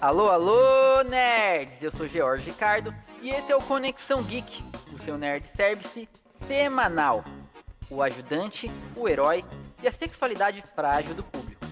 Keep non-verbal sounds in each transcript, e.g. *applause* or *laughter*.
Alô, alô, nerds! Eu sou George Ricardo e esse é o Conexão Geek, o seu nerd service semanal. O ajudante, o herói e a sexualidade frágil do público.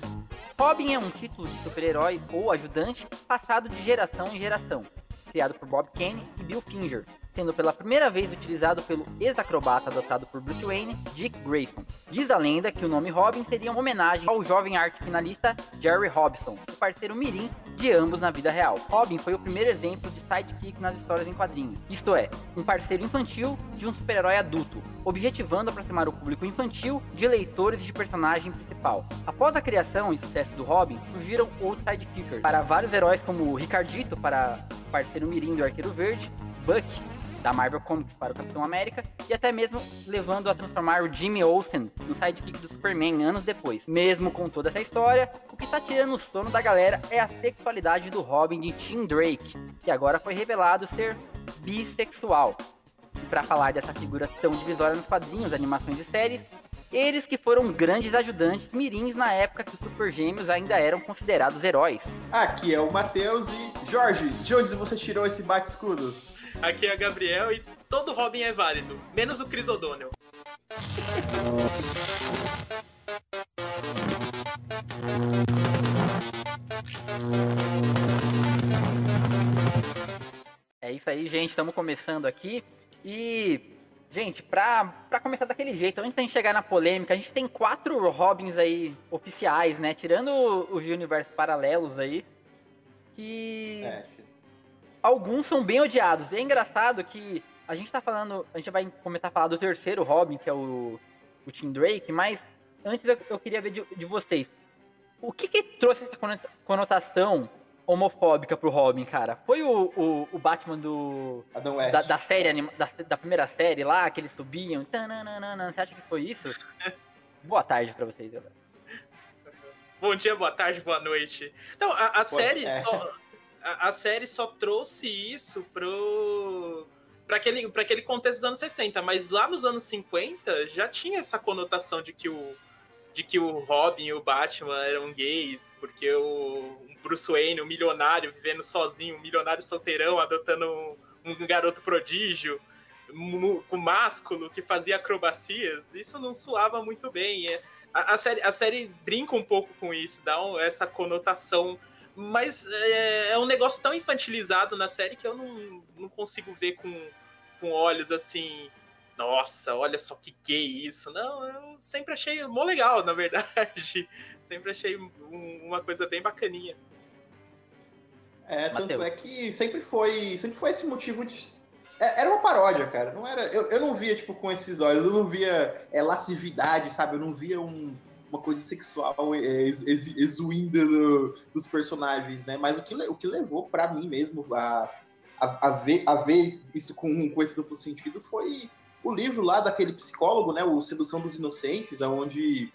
Robin é um título de super-herói ou ajudante passado de geração em geração, criado por Bob Kane e Bill Finger, sendo pela primeira vez utilizado pelo ex-acrobata adotado por Bruce Wayne, Dick Grayson. Diz a lenda que o nome Robin seria uma homenagem ao jovem arte finalista Jerry Robson, o parceiro mirim de ambos na vida real. Robin foi o primeiro exemplo de sidekick nas histórias em quadrinhos, isto é, um parceiro infantil de um super-herói adulto, objetivando aproximar o público infantil de leitores de personagem principal. Após a criação e sucesso do Robin, surgiram outros sidekickers para vários heróis como Ricardito para parceiro mirim do Arqueiro Verde, Buck da Marvel Comics para o Capitão América e até mesmo levando a transformar o Jimmy Olsen no sidekick do Superman anos depois. Mesmo com toda essa história, o que tá tirando o sono da galera é a sexualidade do Robin de Tim Drake, que agora foi revelado ser bissexual. E para falar dessa figura tão divisória nos quadrinhos, animações e séries, eles que foram grandes ajudantes mirins na época que os Super Gêmeos ainda eram considerados heróis. Aqui é o Matheus e Jorge, de onde você tirou esse bate-escudo? Aqui é Gabriel e todo Robin é válido, menos o Chris O'Donnell. É isso aí, gente. Estamos começando aqui. E, gente, pra, pra começar daquele jeito, antes da gente chegar na polêmica, a gente tem quatro Robins aí oficiais, né? Tirando os de universos paralelos aí. Que. É, alguns são bem odiados. É engraçado que a gente tá falando. A gente vai começar a falar do terceiro Robin, que é o, o Tim Drake, mas antes eu, eu queria ver de, de, vocês. O que, que trouxe essa conotação homofóbica pro Robin, cara? Foi o, o, o Batman do. Da, da, série da, da, primeira série lá, que eles subiam. Tananana, você acha que foi isso? *laughs* Boa tarde pra vocês, galera. Bom dia, boa tarde, boa noite. Não, a, a série é. só a, a série só trouxe isso pro para aquele, aquele contexto dos anos 60, mas lá nos anos 50 já tinha essa conotação de que o, de que o Robin e o Batman eram gays, porque o Bruce Wayne, um milionário vivendo sozinho, um milionário solteirão, adotando um, garoto prodígio, com másculo, que fazia acrobacias, isso não soava muito bem. A, a, série, a série brinca um pouco com isso, dá essa conotação mas é, é, um negócio tão infantilizado na série que eu não, não consigo ver com, com olhos assim. Nossa, olha só que gay isso. Não, eu sempre achei mó legal, na verdade. *laughs* Sempre achei um, uma coisa bem bacaninha. É, tanto Mateus. é que sempre foi, sempre foi esse motivo de. É, era uma paródia, cara. Não era, eu, eu não via, tipo, com esses olhos, eu não via é, lascividade, sabe? Eu não via um, uma coisa sexual é, ex, exuindo do, dos personagens, né? Mas o que, o que levou para mim mesmo a, a, a, ver, a ver isso com, com esse duplo sentido foi o livro lá daquele psicólogo, né? O Sedução dos Inocentes, aonde,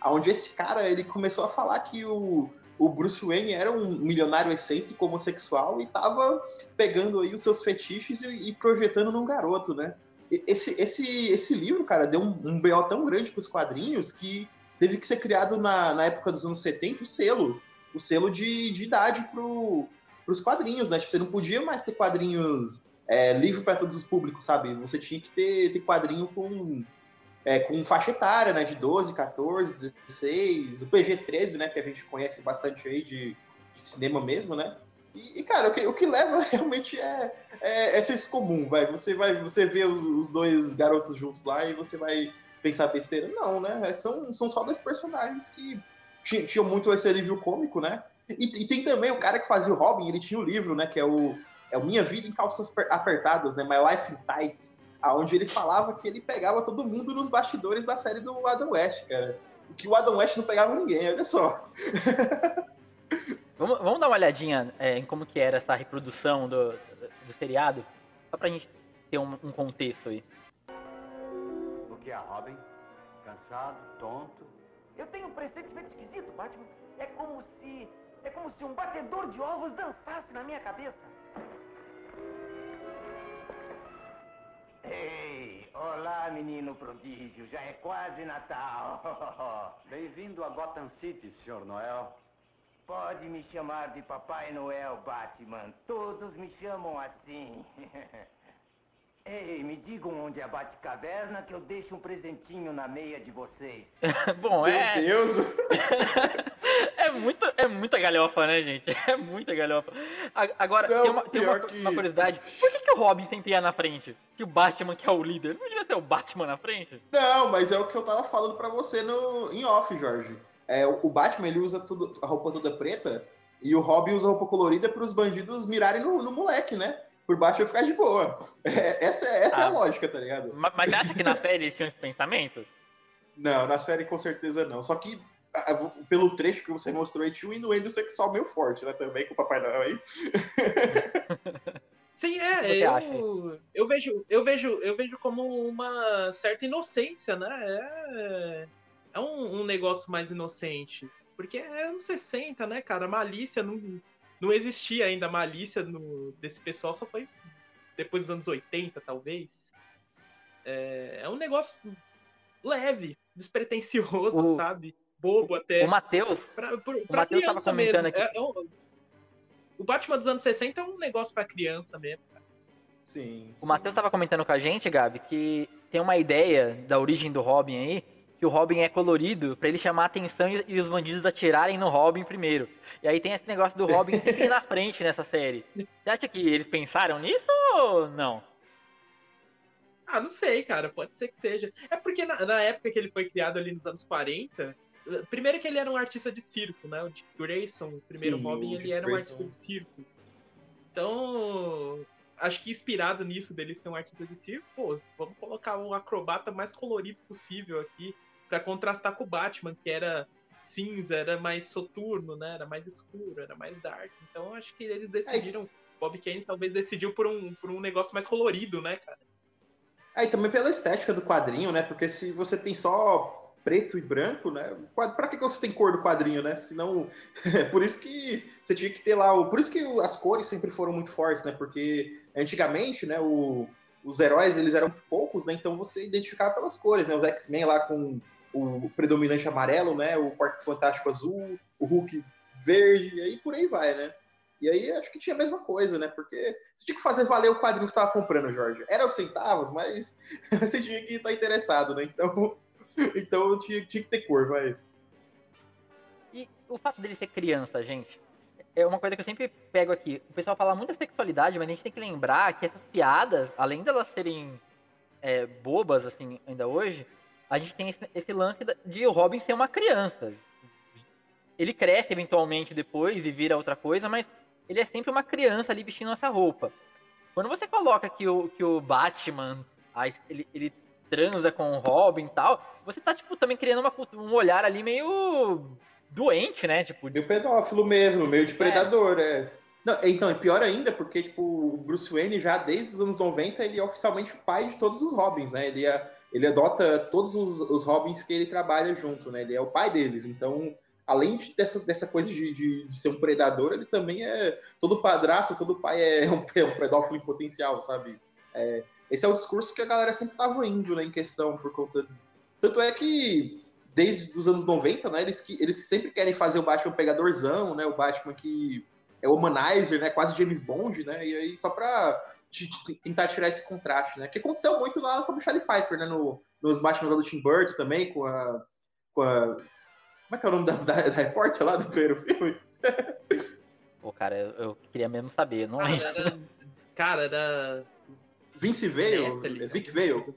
aonde esse cara ele começou a falar que o, o Bruce Wayne era um milionário excêntrico homossexual e tava pegando aí os seus fetiches e, e projetando num garoto, né? Esse, esse, esse livro, cara, deu um, um BO tão grande para os quadrinhos que teve que ser criado na, na época dos anos 70 o selo, o selo de, de idade pro, pros quadrinhos, né? Tipo, você não podia mais ter quadrinhos é, livre para todos os públicos, sabe? Você tinha que ter, ter quadrinho com, é, com faixa etária, né? De 12, 14, 16, o PG-13, né? Que a gente conhece bastante aí de, de cinema mesmo, né? E, e, cara, o que, o que leva *laughs* realmente é, é, é senso comum, vai. Você vai, você vê os, os dois garotos juntos lá e você vai pensar besteira. Não, né? É, são, são só dois personagens que tinham muito esse alívio cômico, né? E, e, tem também o cara que fazia o Robin, ele tinha o um livro, né? Que é o, é o Minha Vida em Calças Apertadas, né? My Life in Tights, aonde ele falava que ele pegava todo mundo nos bastidores da série do Adam West, cara. Que o Adam West não pegava ninguém, olha só. *laughs* vamos, vamos dar uma olhadinha é, em como que era essa reprodução do, do seriado? Só pra gente ter um, um contexto aí que é a Robin? Cansado, tonto? Eu tenho um pressentimento esquisito, Batman. É como se... É como se um batedor de ovos dançasse na minha cabeça. Ei, olá, menino prodígio. Já é quase Natal. Bem *laughs* Bem-vindo a Gotham City, Sr. Noel. Pode me chamar de Papai Noel, Batman. Todos me chamam assim. *laughs* Ei, me digam onde é a Batcaverna que eu deixo um presentinho na meia de vocês. *laughs* Bom, é. Meu Deus! *laughs* é, muito, é muita galhofa, né, gente? É muita galhofa. Agora, Não, tem, uma, tem uma, que... uma, curiosidade. Por que, que o Robin sempre ia na frente? Que o Batman, que é o líder, não devia ser o Batman na frente? Não, mas é o que eu tava falando pra você no, em off, Jorge. É, o Batman, ele usa tudo, a roupa toda preta e o Robin usa a roupa colorida para os bandidos mirarem no, no moleque, né? Por baixo vai ficar de boa. É, essa essa ah, é a ah. lógica, tá ligado? Mas, mas acha que na série eles tinham esse pensamento? Não, na série com certeza não. Só que pelo trecho que você mostrou aí, tinha um inuendo sexual meio forte, né? Também com o Papai Noel aí. *laughs* Sim, é, eu, eu vejo, eu vejo, eu vejo como uma certa inocência, né? É, é um, um negócio mais inocente. Porque é anos 60, né, cara? Malícia não, não existia ainda malícia no, desse pessoal, só foi depois dos anos 80, talvez. É, é um negócio leve, despretensioso, o, sabe? Bobo até. O Matheus. O Matheus tava comentando mesmo. aqui. É, é um, o Batman dos anos 60 é um negócio para criança mesmo. Cara. Sim. O Matheus tava comentando com a gente, Gabi, que tem uma ideia da origem do Robin aí, que o Robin é colorido para ele chamar a atenção e, os bandidos atirarem no Robin primeiro. E aí tem esse negócio do Robin *laughs* sempre na frente nessa série. Você acha que eles pensaram nisso ou não? Ah, não sei, cara. Pode ser que seja. É porque na, na época que ele foi criado ali nos anos 40, primeiro que ele era um artista de circo, né? O Dick Grayson, o primeiro Sim, Robin, ele era um artista de circo. Então, acho que inspirado nisso dele ser um artista de circo, pô, vamos colocar o acrobata mais colorido possível aqui para contrastar com o Batman, que era cinza, era mais soturno, né? Era mais escuro, era mais dark. Então acho que eles decidiram. É. Bob Kane talvez decidiu por um, por um negócio mais colorido, né, cara? É, e também pela estética do quadrinho, né? Porque se você tem só preto e branco, né? Pra que você tem cor do quadrinho, né? Senão. *laughs* por isso que você tinha que ter lá. O... Por isso que as cores sempre foram muito fortes, né? Porque antigamente, né, o... os heróis eles eram muito poucos, né? Então você identificava pelas cores, né? Os X-Men lá com o predominante amarelo, né? O Quarteto Fantástico azul, o Hulk verde, e aí por aí vai, né? E aí acho que tinha a mesma coisa, né? Porque você tinha que fazer valer o quadrinho que você estava comprando, Jorge. Era os centavos, mas *laughs* você tinha que estar interessado, né? Então, *laughs* então tinha, tinha que ter cor, vai. E o fato dele ser criança, gente, é uma coisa que eu sempre pego aqui. O pessoal fala muita sexualidade, mas a gente tem que lembrar que essas piadas, além delas serem é, bobas, assim, ainda hoje, a gente tem esse, esse lance de o Robin ser uma criança. Ele cresce eventualmente depois e vira outra coisa, mas ele é sempre uma criança ali vestindo essa roupa. Quando você coloca que o, que o Batman, ele, ele transa com o Robin e tal, você tá, tipo, também criando uma, um olhar ali meio doente, né? Tipo, meio pedófilo mesmo, meio de predador, é. é. Não, então, é pior ainda, porque, tipo, o Bruce Wayne já desde os anos 90, ele é oficialmente o pai de todos os Robins, né? Ele é ele adota todos os, os Robins que ele trabalha junto, né? Ele é o pai deles. Então, além de, dessa, dessa coisa de, de, de, ser um predador, ele também é. Todo padrasto, todo pai é um, *laughs* é um pedófilo em potencial, sabe? É, esse é o discurso que a galera sempre tava indo né, em questão, por conta. De... Tanto é que, desde os anos 90, né, eles, eles sempre querem fazer o Batman pegadorzão, né? O Batman que é o humanizer, né? Quase James Bond, né? E aí, só pra de, de, tentar tirar esse contraste, né? Que aconteceu muito lá com o Charlie Pfeiffer, né? No, nos Batman do Tim Burton também, com a, com a. Como é que é o nome da, da, da repórter lá do primeiro filme? *laughs* Pô, cara, eu, eu queria mesmo saber, não lembro. Era, cara, era. Vince Veio? É Vic Veio?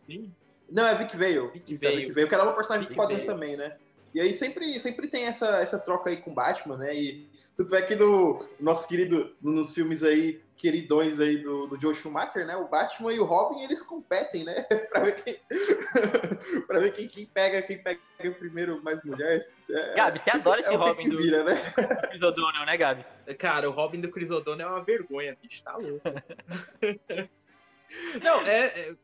Não, é Vic Veio. Vic Veio. É Vic Veio, que era uma personagem dos quadrinhos também, né? E aí sempre, sempre tem essa, essa troca aí com Batman, né? E tanto é que no nosso querido, nos filmes aí, queridões aí do, do Joe Schumacher, né? O Batman e o Robin, eles competem, né? *laughs* pra ver quem, *laughs* pra ver quem, quem, pega, quem pega primeiro mais mulheres. É, Gabi, você adora esse é Robin do, vira, né? do Chris O'Donnell, né, Gabi? Cara, o Robin do Chris O'Donnell é uma vergonha, bicho, tá louco. *laughs* Não, é, é,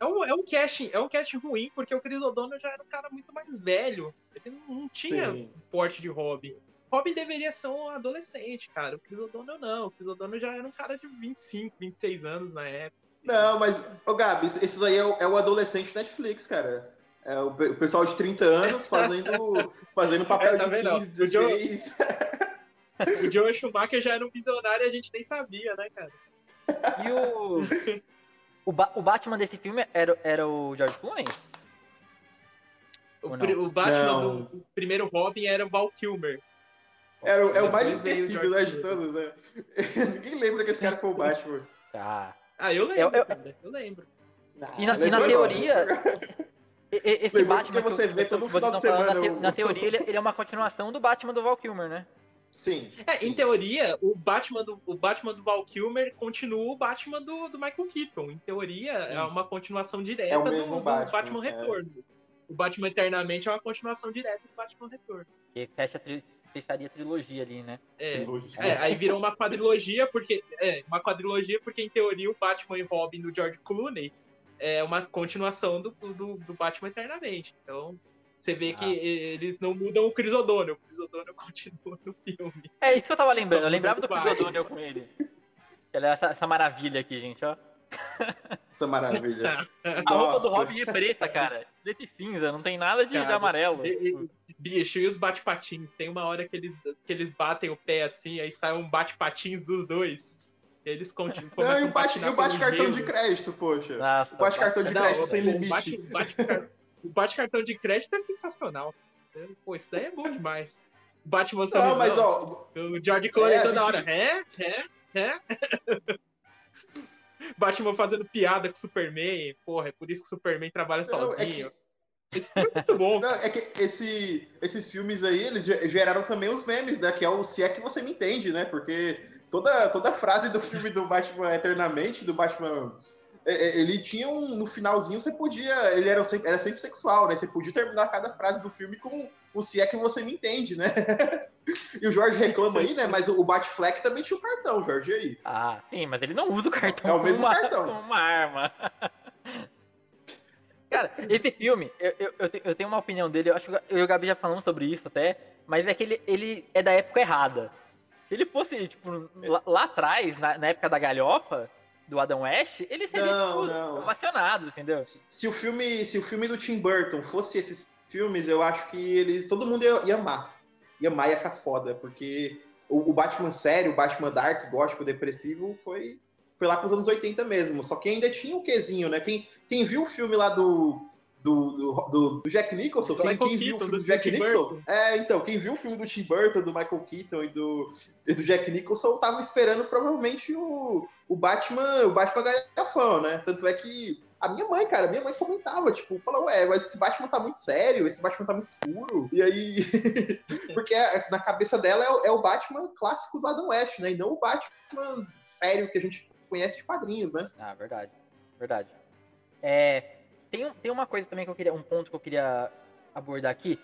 é, um, é um casting, é um casting ruim, porque o Chris O'Donnell já era um cara muito mais velho. Ele não, não tinha Sim. porte de Robin. Robin deveria ser um adolescente, cara. O Chris O'Donnell não. O Chris O'Donnell já era um cara de 25, 26 anos na época. Não, mas, ô Gabi, esses aí é o, é o adolescente Netflix, cara. É, o, o, pessoal de 30 anos fazendo, *laughs* fazendo papel é, tá de 15, 16. *laughs* O Joe Schumacher já era um visionário e a gente nem sabia, né, cara? E o. O, ba o Batman desse filme era, era o George Clooney? O, o Batman não. do primeiro Robin era o Val Kilmer. É, é o mais esquecido, né, de todos, né? *laughs* Ninguém lembra que esse cara foi o Batman. Ah, ah eu lembro, eu, eu... eu lembro. e na, e na teoria... *laughs* esse Batman que você vê todo final de semana. Na, te, na teoria, ele, ele, é uma continuação do Batman do Val Kilmer, né? Sim. É, em teoria, o Batman do, o Batman do Val Kilmer continua o Batman do, do Michael Keaton. Em teoria, Sim. é uma continuação direta é do, Batman, do Batman é. Retorno. O Batman Eternamente é uma continuação direta do Batman Retorno. Que fecha a tri fecharia a trilogia ali, né? É, é, aí virou uma quadrilogia, porque. É, uma quadrilogia, porque em teoria o Batman e Robin do George Clooney é uma continuação do, do, do Batman Eternamente. Então, você vê ah. que eles não mudam o Chris O'Donnell. O Chris O'Donnell continua no filme. É isso que eu tava lembrando. Eu lembrava do Chris O'Donnell com ele. Ela é essa, essa maravilha aqui, gente, ó. *laughs* Essa maravilha. *laughs* A roupa do Robin é preta, cara. Preta e cinza, não tem nada de, cara, de amarelo. E, e, bicho, e os bate-patins? Tem uma hora que eles, que eles batem o pé assim, aí sai um bate-patins dos dois. Eles continuam. Não, e o bate-cartão bate de crédito, poxa. Nossa, o bate-cartão de crédito sem limite. Bate, bate, o bate-cartão de crédito é sensacional. Pô, isso daí é bom demais. Batman Não, mas ó. O George Clooney é, toda gente... hora. É, é, é. Batman fazendo piada com o Superman. Porra, é por isso que o Superman trabalha Não, sozinho. É que... Esse filme é muito bom. *laughs* Não, é que esse, esses filmes aí, eles geraram também os memes, né? Que é o Se é que você me entende, né? Porque toda, toda frase do filme do Batman *laughs* Eternamente, do Batman é, é, ele tinha um. No finalzinho você podia. Ele era sempre, era sempre sexual, né? Você podia terminar cada frase do filme com o se é que você me entende, né? *laughs* e o Jorge reclama aí, né? Mas o Batfleck também tinha o cartão, Jorge, aí. Ah, sim, mas ele não usa o cartão é o mesmo uma, cartão. como uma arma. *laughs* Cara, esse filme, eu, eu, eu, tenho uma opinião dele, eu acho que eu e o Gabi já falamos sobre isso até, mas é que ele, ele é da época errada. Se ele fosse, tipo, lá, lá atrás, na, na época da galhofa, do Adam West, ele seria não, tipo, ovacionado, entendeu? Se, se, o filme, se o filme do Tim Burton fosse esses filmes, eu acho que eles todo mundo ia, ia amar. Ia amar ia ficar foda, porque o, o Batman sério, o Batman dark, gótico, depressivo foi foi lá pros anos 80 mesmo, só que ainda tinha um quezinho, né? Quem, quem viu o filme lá do do, do, do, Jack Nicholson, quem, quem viu o filme do, Jack Nicholson. É, então, quem viu o filme do Tim Burton, do Michael Keaton e do, e do Jack Nicholson, tava esperando provavelmente o, o Batman, o Batman galhafão, né? Tanto é que a minha mãe, cara, minha mãe comentava, tipo, falou, ué, mas esse Batman tá muito sério, esse Batman tá muito escuro. E aí. *laughs* Porque na cabeça dela é, é, o Batman clássico do Adam West, né? E não o Batman sério que a gente conhece de quadrinhos, né? Ah, verdade. Verdade. É, tem, tem uma coisa também que eu queria, um ponto que eu queria abordar aqui.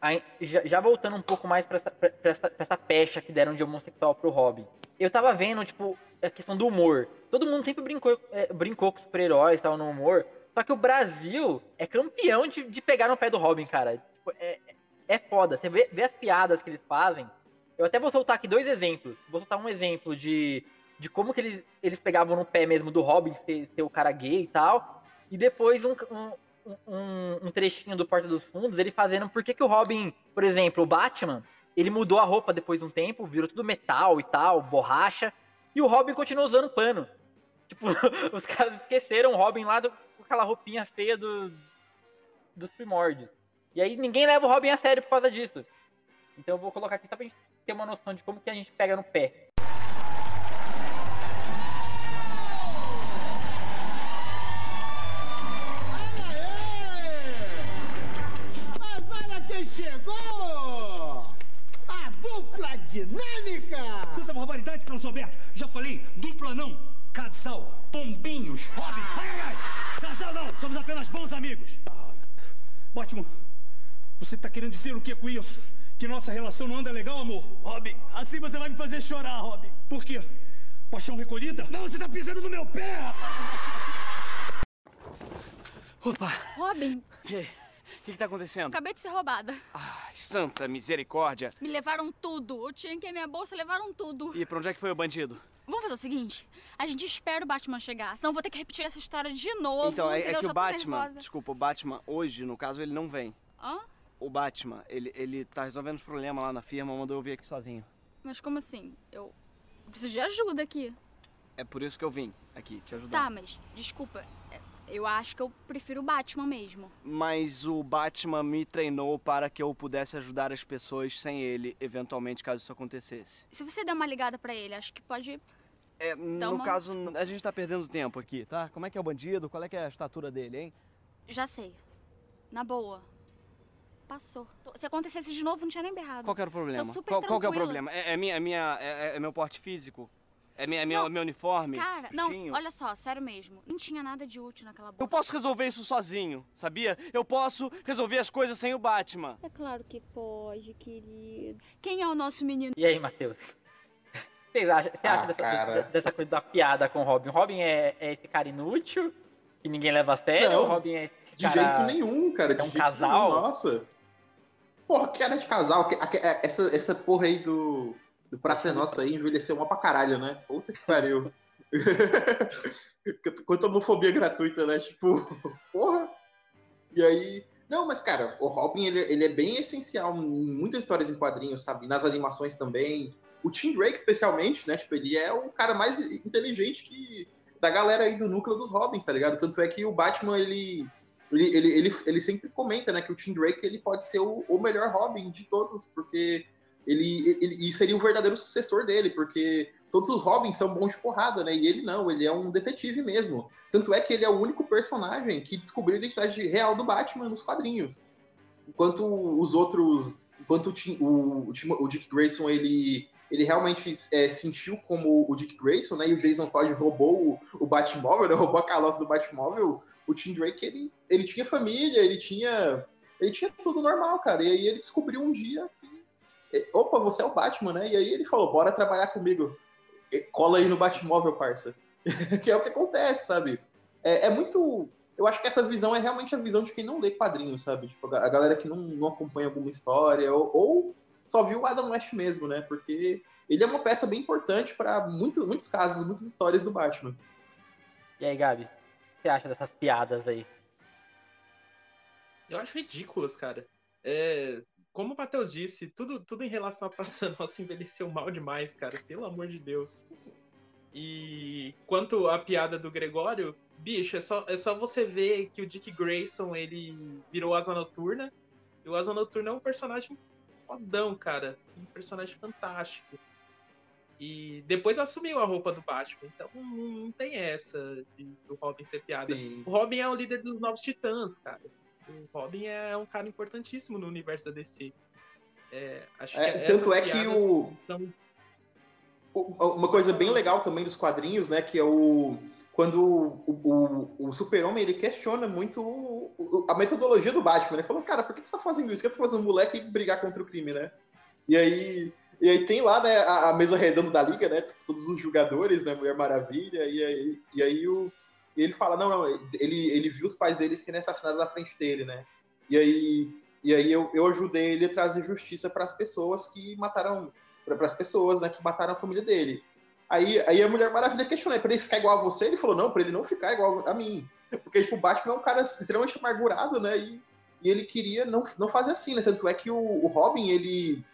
Aí, já, já, voltando um pouco mais pra essa, pra, essa, pra essa pecha que deram de homossexual pro Robin. Eu tava vendo, tipo, a questão do humor. Todo mundo sempre brincou, é, brincou com super-heróis tal no humor. Só que o Brasil é campeão de, de pegar no pé do Robin, cara. Tipo, é, é foda. Você vê, vê, as piadas que eles fazem. Eu até vou soltar aqui dois exemplos. Vou soltar um exemplo de, de como que eles, eles pegavam no pé mesmo do Robin ser, ser o cara gay e tal. E depois um, um, um, um trechinho do Porta dos Fundos, ele fazendo por que, que o Robin, por exemplo, o Batman, ele mudou a roupa depois de um tempo, virou tudo metal e tal, borracha, e o Robin continua usando pano. Tipo, *laughs* os caras esqueceram o Robin lá do, com aquela roupinha feia do, dos primórdios. E aí ninguém leva o Robin a sério por causa disso. Então eu vou colocar aqui só pra gente ter uma noção de como que a gente pega no pé. Dinâmica! Santa barbaridade, Carlos Alberto. Já falei, dupla não. Casal, pombinhos, Robin. Ai, ai, ai. Casal não, somos apenas bons amigos. Batman, você tá querendo dizer o que com isso? Que nossa relação não anda legal, amor? Robin, assim você vai me fazer chorar, Robin. Por quê? Paixão recolhida? Não, você tá pisando no meu pé! Opa! Robin! E aí? O que, está acontecendo? Acabei de ser roubada. Ai, santa misericórdia. Me levaram tudo. O tinha que minha bolsa, levaram tudo. E pra onde é que foi o bandido? Vamos fazer o seguinte: a gente espera o Batman chegar, senão vou ter que repetir essa história de novo. Então, é, é que o Batman, desculpa, o Batman hoje, no caso, ele não vem. Hã? O Batman, ele, ele tá resolvendo os problemas lá na firma, mandou eu vir aqui sozinho. Mas como assim? Eu preciso de ajuda aqui. É por isso que eu vim aqui, te ajudar. Tá, mas desculpa, é, eu acho que eu prefiro o Batman mesmo. Mas o Batman me treinou para que eu pudesse ajudar as pessoas sem ele, eventualmente, caso isso acontecesse. Se você der uma ligada para ele, acho que pode é, no uma... caso, a gente tá perdendo tempo aqui, tá? Como é que é o bandido? Qual é que é a estatura dele, hein? Já sei. Na boa. Passou. Se acontecesse de novo, não tinha nem berrado. Qual que era o problema? Qual, qual, que é o problema? É, é minha, é, minha, é, é, meu porte físico? É, minha, é meu, meu uniforme? Cara, não, olha só, sério mesmo. Não tinha nada de útil naquela bolsa. Eu posso resolver isso sozinho, sabia? Eu posso resolver as coisas sem o Batman. É claro que pode, querido. Quem é o nosso menino? E aí, Matheus? *laughs* Você acha, você acha ah, dessa, dessa, coisa da piada com o Robin? O Robin é, é, esse cara inútil, que ninguém leva a sério? Não, Robin é De cara... jeito nenhum, cara. É um casal? Nenhum, nossa. Porra, que era de casal. É, essa, essa porra aí do, do Praça é Nossa aí envelheceu uma pra caralho, né? Puta que pariu. *laughs* Quanta homofobia gratuita, né? Tipo, porra. E aí. Não, mas, cara, o Robin, ele, ele é bem essencial em muitas histórias em quadrinhos, sabe? Nas animações também o Tim Drake, especialmente, né? Tipo, ele é o cara mais inteligente que da galera aí do núcleo dos Robins, tá ligado? Tanto é que o Batman, ele ele, ele, ele, ele sempre comenta, né, que o Tim Drake ele pode ser o, o melhor Robin de todos, porque ele, ele e seria o verdadeiro sucessor dele, porque todos os Robins são bons de porrada, né? E ele não, ele é um detetive mesmo. Tanto é que ele é o único personagem que descobriu a identidade real do Batman nos quadrinhos. Enquanto os outros, enquanto o, o, o, Dick Grayson ele ele realmente é, sentiu como o Dick Grayson, né? E o Jason Todd roubou o, o Batmóvel, né, roubou a calota do Batmóvel. O Tim Drake, ele, ele tinha família, ele tinha, ele tinha tudo normal, cara. E aí ele descobriu um dia opa, você é o Batman, né? E aí ele falou, bora trabalhar comigo. Cola aí no Batmóvel, parça. *laughs* que é o que acontece, sabe? É, é, muito... Eu acho que essa visão é realmente a visão de quem não lê quadrinhos, sabe? Tipo, a galera que não, não acompanha alguma história, ou, ou só viu o Adam West mesmo, né? Porque ele é uma peça bem importante para muito, muitos casos, muitas histórias do Batman. E aí, Gabi? O que você acha dessas piadas aí? Eu acho ridículas, cara. É, como o Matheus disse, tudo, tudo em relação a Praça Nossa envelheceu mal demais, cara. Pelo amor de Deus. E quanto à piada do Gregório, bicho, é só, é só você ver que o Dick Grayson ele virou Asa Noturna. E o Asa Noturna é um personagem fodão, cara. Um personagem fantástico. E depois assumiu a roupa do Batman. Então não tem essa de, do Robin ser piada. Sim. O Robin é o líder dos Novos Titãs, cara. O Robin é um cara importantíssimo no universo da DC. É, acho é, que tanto é que o... São... Uma coisa bem legal também dos quadrinhos, né? Que é o quando o, o, o super-homem ele questiona muito o, a metodologia do Batman. Ele falou, cara, por que você tá fazendo isso? Por que você tá fazendo um moleque brigar contra o crime, né? E aí, e aí tem lá né, a, a mesa redonda da liga, né? Todos os jogadores, né? Mulher Maravilha, e aí, e aí o, ele fala, não, não, ele, ele viu os pais dele sendo assassinados na frente dele, né? E aí, e aí eu, eu ajudei ele a trazer justiça para as pessoas que mataram, para as pessoas né, que mataram a família dele. Aí, aí a Mulher Maravilha questionou, pra ele ficar igual a você? Ele falou, não, pra ele não ficar igual a mim. Porque, tipo, o Batman é um cara extremamente amargurado, né? E, e ele queria não, não fazer assim, né? Tanto é que o, o Robin, ele...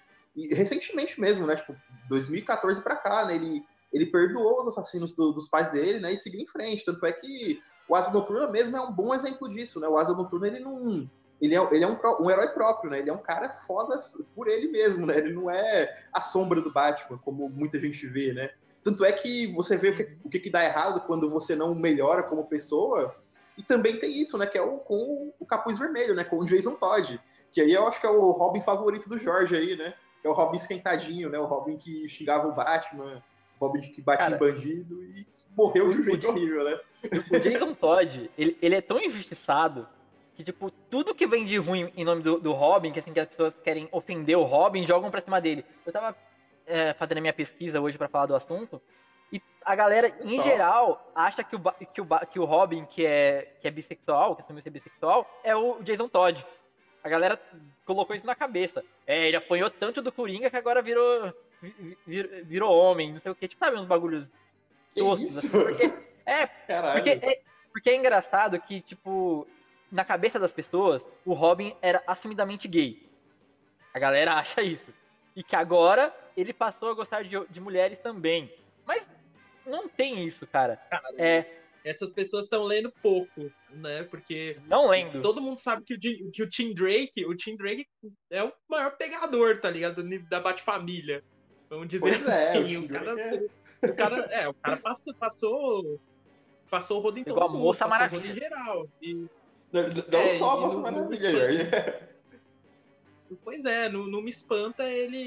Recentemente mesmo, né? Tipo, 2014 pra cá, né? Ele, ele perdoou os assassinos do, dos pais dele, né? E seguiu em frente. Tanto é que o Asa Noturna mesmo é um bom exemplo disso, né? O Asa Noturna, ele não... Ele é, ele é um, um herói próprio, né? Ele é um cara foda por ele mesmo, né? Ele não é a sombra do Batman, como muita gente vê, né? Tanto é que você vê o que, o que, que dá errado quando você não melhora como pessoa. E também tem isso, né? Que é o, com o capuz vermelho, né? Com o Jason Todd. Que aí eu acho que é o Robin favorito do Jorge aí, né? É o Robin esquentadinho, né? O Robin que xingava o Batman, Robin que Cara, em bandido e morreu de um jeito horrível, né? O Jason Todd, ele, ele é tão injustiçado que, tipo, tudo que vem de ruim em nome do, do Robin, que assim, que as pessoas querem ofender o Robin, jogam pra cima dele. Eu tava é, fazendo a minha pesquisa hoje para falar do assunto. E a galera, em geral, acha que o, que, o, que o Robin, que é, que é bissexual, que assumiu ser bissexual, é o Jason Todd. A galera colocou isso na cabeça. É, ele apanhou tanto do Coringa que agora virou, virou, virou homem, não sei o que. Tipo, sabe uns bagulhos toscos. Assim, porque, é, porque é, porque é engraçado que, tipo, na cabeça das pessoas, o Robin era assumidamente gay. A galera *laughs* acha isso. E que agora ele passou a gostar de, de mulheres também. Mas não tem isso, cara. cara é, essas pessoas estão lendo pouco, né? Porque não lendo. Todo mundo sabe que o, que o Tim Drake, o Tim Drake é o maior pegador, tá ligado? Da Bate-Família. Vamos dizer pois é, assim. É, o, o, cara, é. o cara, é, o cara passou, passou, passou o rodo em todo Igual mundo, a moça maravilha. em geral. E, não, não é, só a moça maravilha. Pois é, não, não me espanta ele,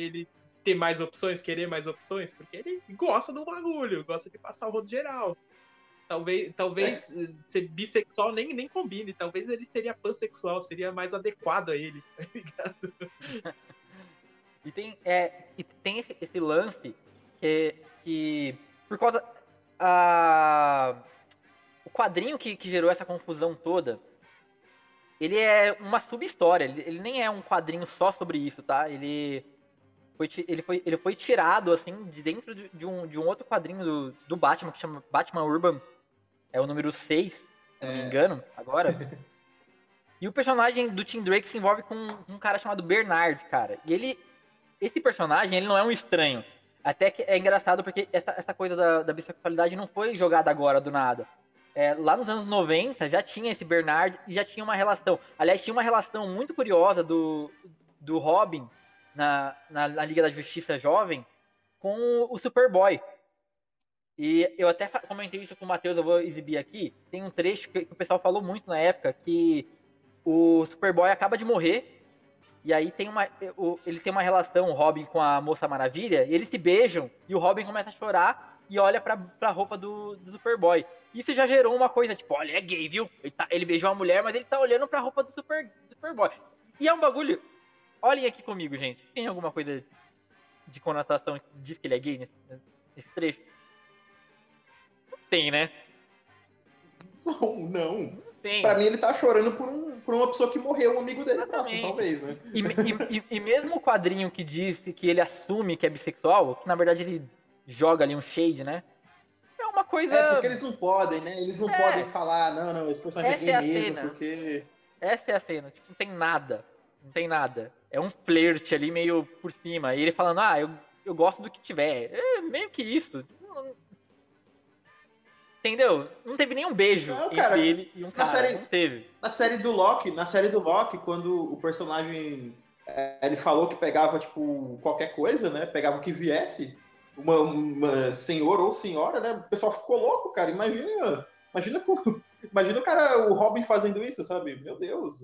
ele ter mais opções, querer mais opções, porque ele gosta do bagulho, gosta de passar o rodo geral. Talvez, talvez é. ser bissexual nem, nem combine. Talvez ele seria pansexual, seria mais adequado a ele, *laughs* tá ligado? E tem, é, e tem esse, esse lance que, que, por causa. A, o quadrinho que, que gerou essa confusão toda, ele é uma sub-história. Ele, ele nem é um quadrinho só sobre isso, tá? Ele foi, ele, foi, ele foi tirado, assim, de dentro de, de, um, de um outro quadrinho do, do Batman, que chama Batman Urban é o número 6, se é. não me é. engano, agora. *laughs* e o personagem do Tim Drake se envolve com um cara chamado Bernard, cara. E ele. Esse personagem, ele não é um estranho. Até que é engraçado porque essa, essa coisa da, da bissexualidade não foi jogada agora do nada. É, lá nos anos 90 já tinha esse Bernard e já tinha uma relação. Aliás, tinha uma relação muito curiosa do, do Robin na, na, na Liga da Justiça Jovem com o Superboy. E eu até comentei isso com o Matheus, eu vou exibir aqui. Tem um trecho que, o pessoal falou muito na época, que o Superboy acaba de morrer, e aí tem uma, ele tem uma relação, o Robin, com a Moça Maravilha, e eles se beijam, e o Robin começa a chorar e olha pra, pra roupa do, do Superboy. Isso já gerou uma coisa, tipo, olha, é gay, viu? Ele, tá, ele beijou a mulher, mas ele tá olhando pra roupa do, Super, Superboy. E é um bagulho... Olhem aqui comigo, gente. Tem alguma coisa de conotação que diz que ele é gay nesse, nesse trecho? tem, né? Não, não. Tem. Pra mim, ele tá chorando por, um, por uma pessoa que morreu, um amigo dele próximo, talvez, né? E, e, e, mesmo o quadrinho que diz que ele assume que é bissexual, que na verdade ele joga ali um shade, né? É uma coisa. É, porque eles não podem, né? Eles não é. podem falar, não, não, esse personagem Essa é gay é mesmo, cena. porque. Essa é a cena, tipo, não tem nada. Não tem nada. É um flerte ali meio por cima. E ele falando, ah, eu, eu gosto do que tiver. É meio que isso. Entendeu? Não teve nenhum beijo não, entre cara, ele e um cara. Série, não teve. Na série do Loki, na série do Loki, quando o personagem é, ele falou que pegava, tipo, qualquer coisa, né? Pegava o que viesse, uma, uma senhor ou senhora, né? O pessoal ficou louco, cara. Imagina, imagina, *laughs* imagina o cara, o Robin fazendo isso, sabe? Meu Deus.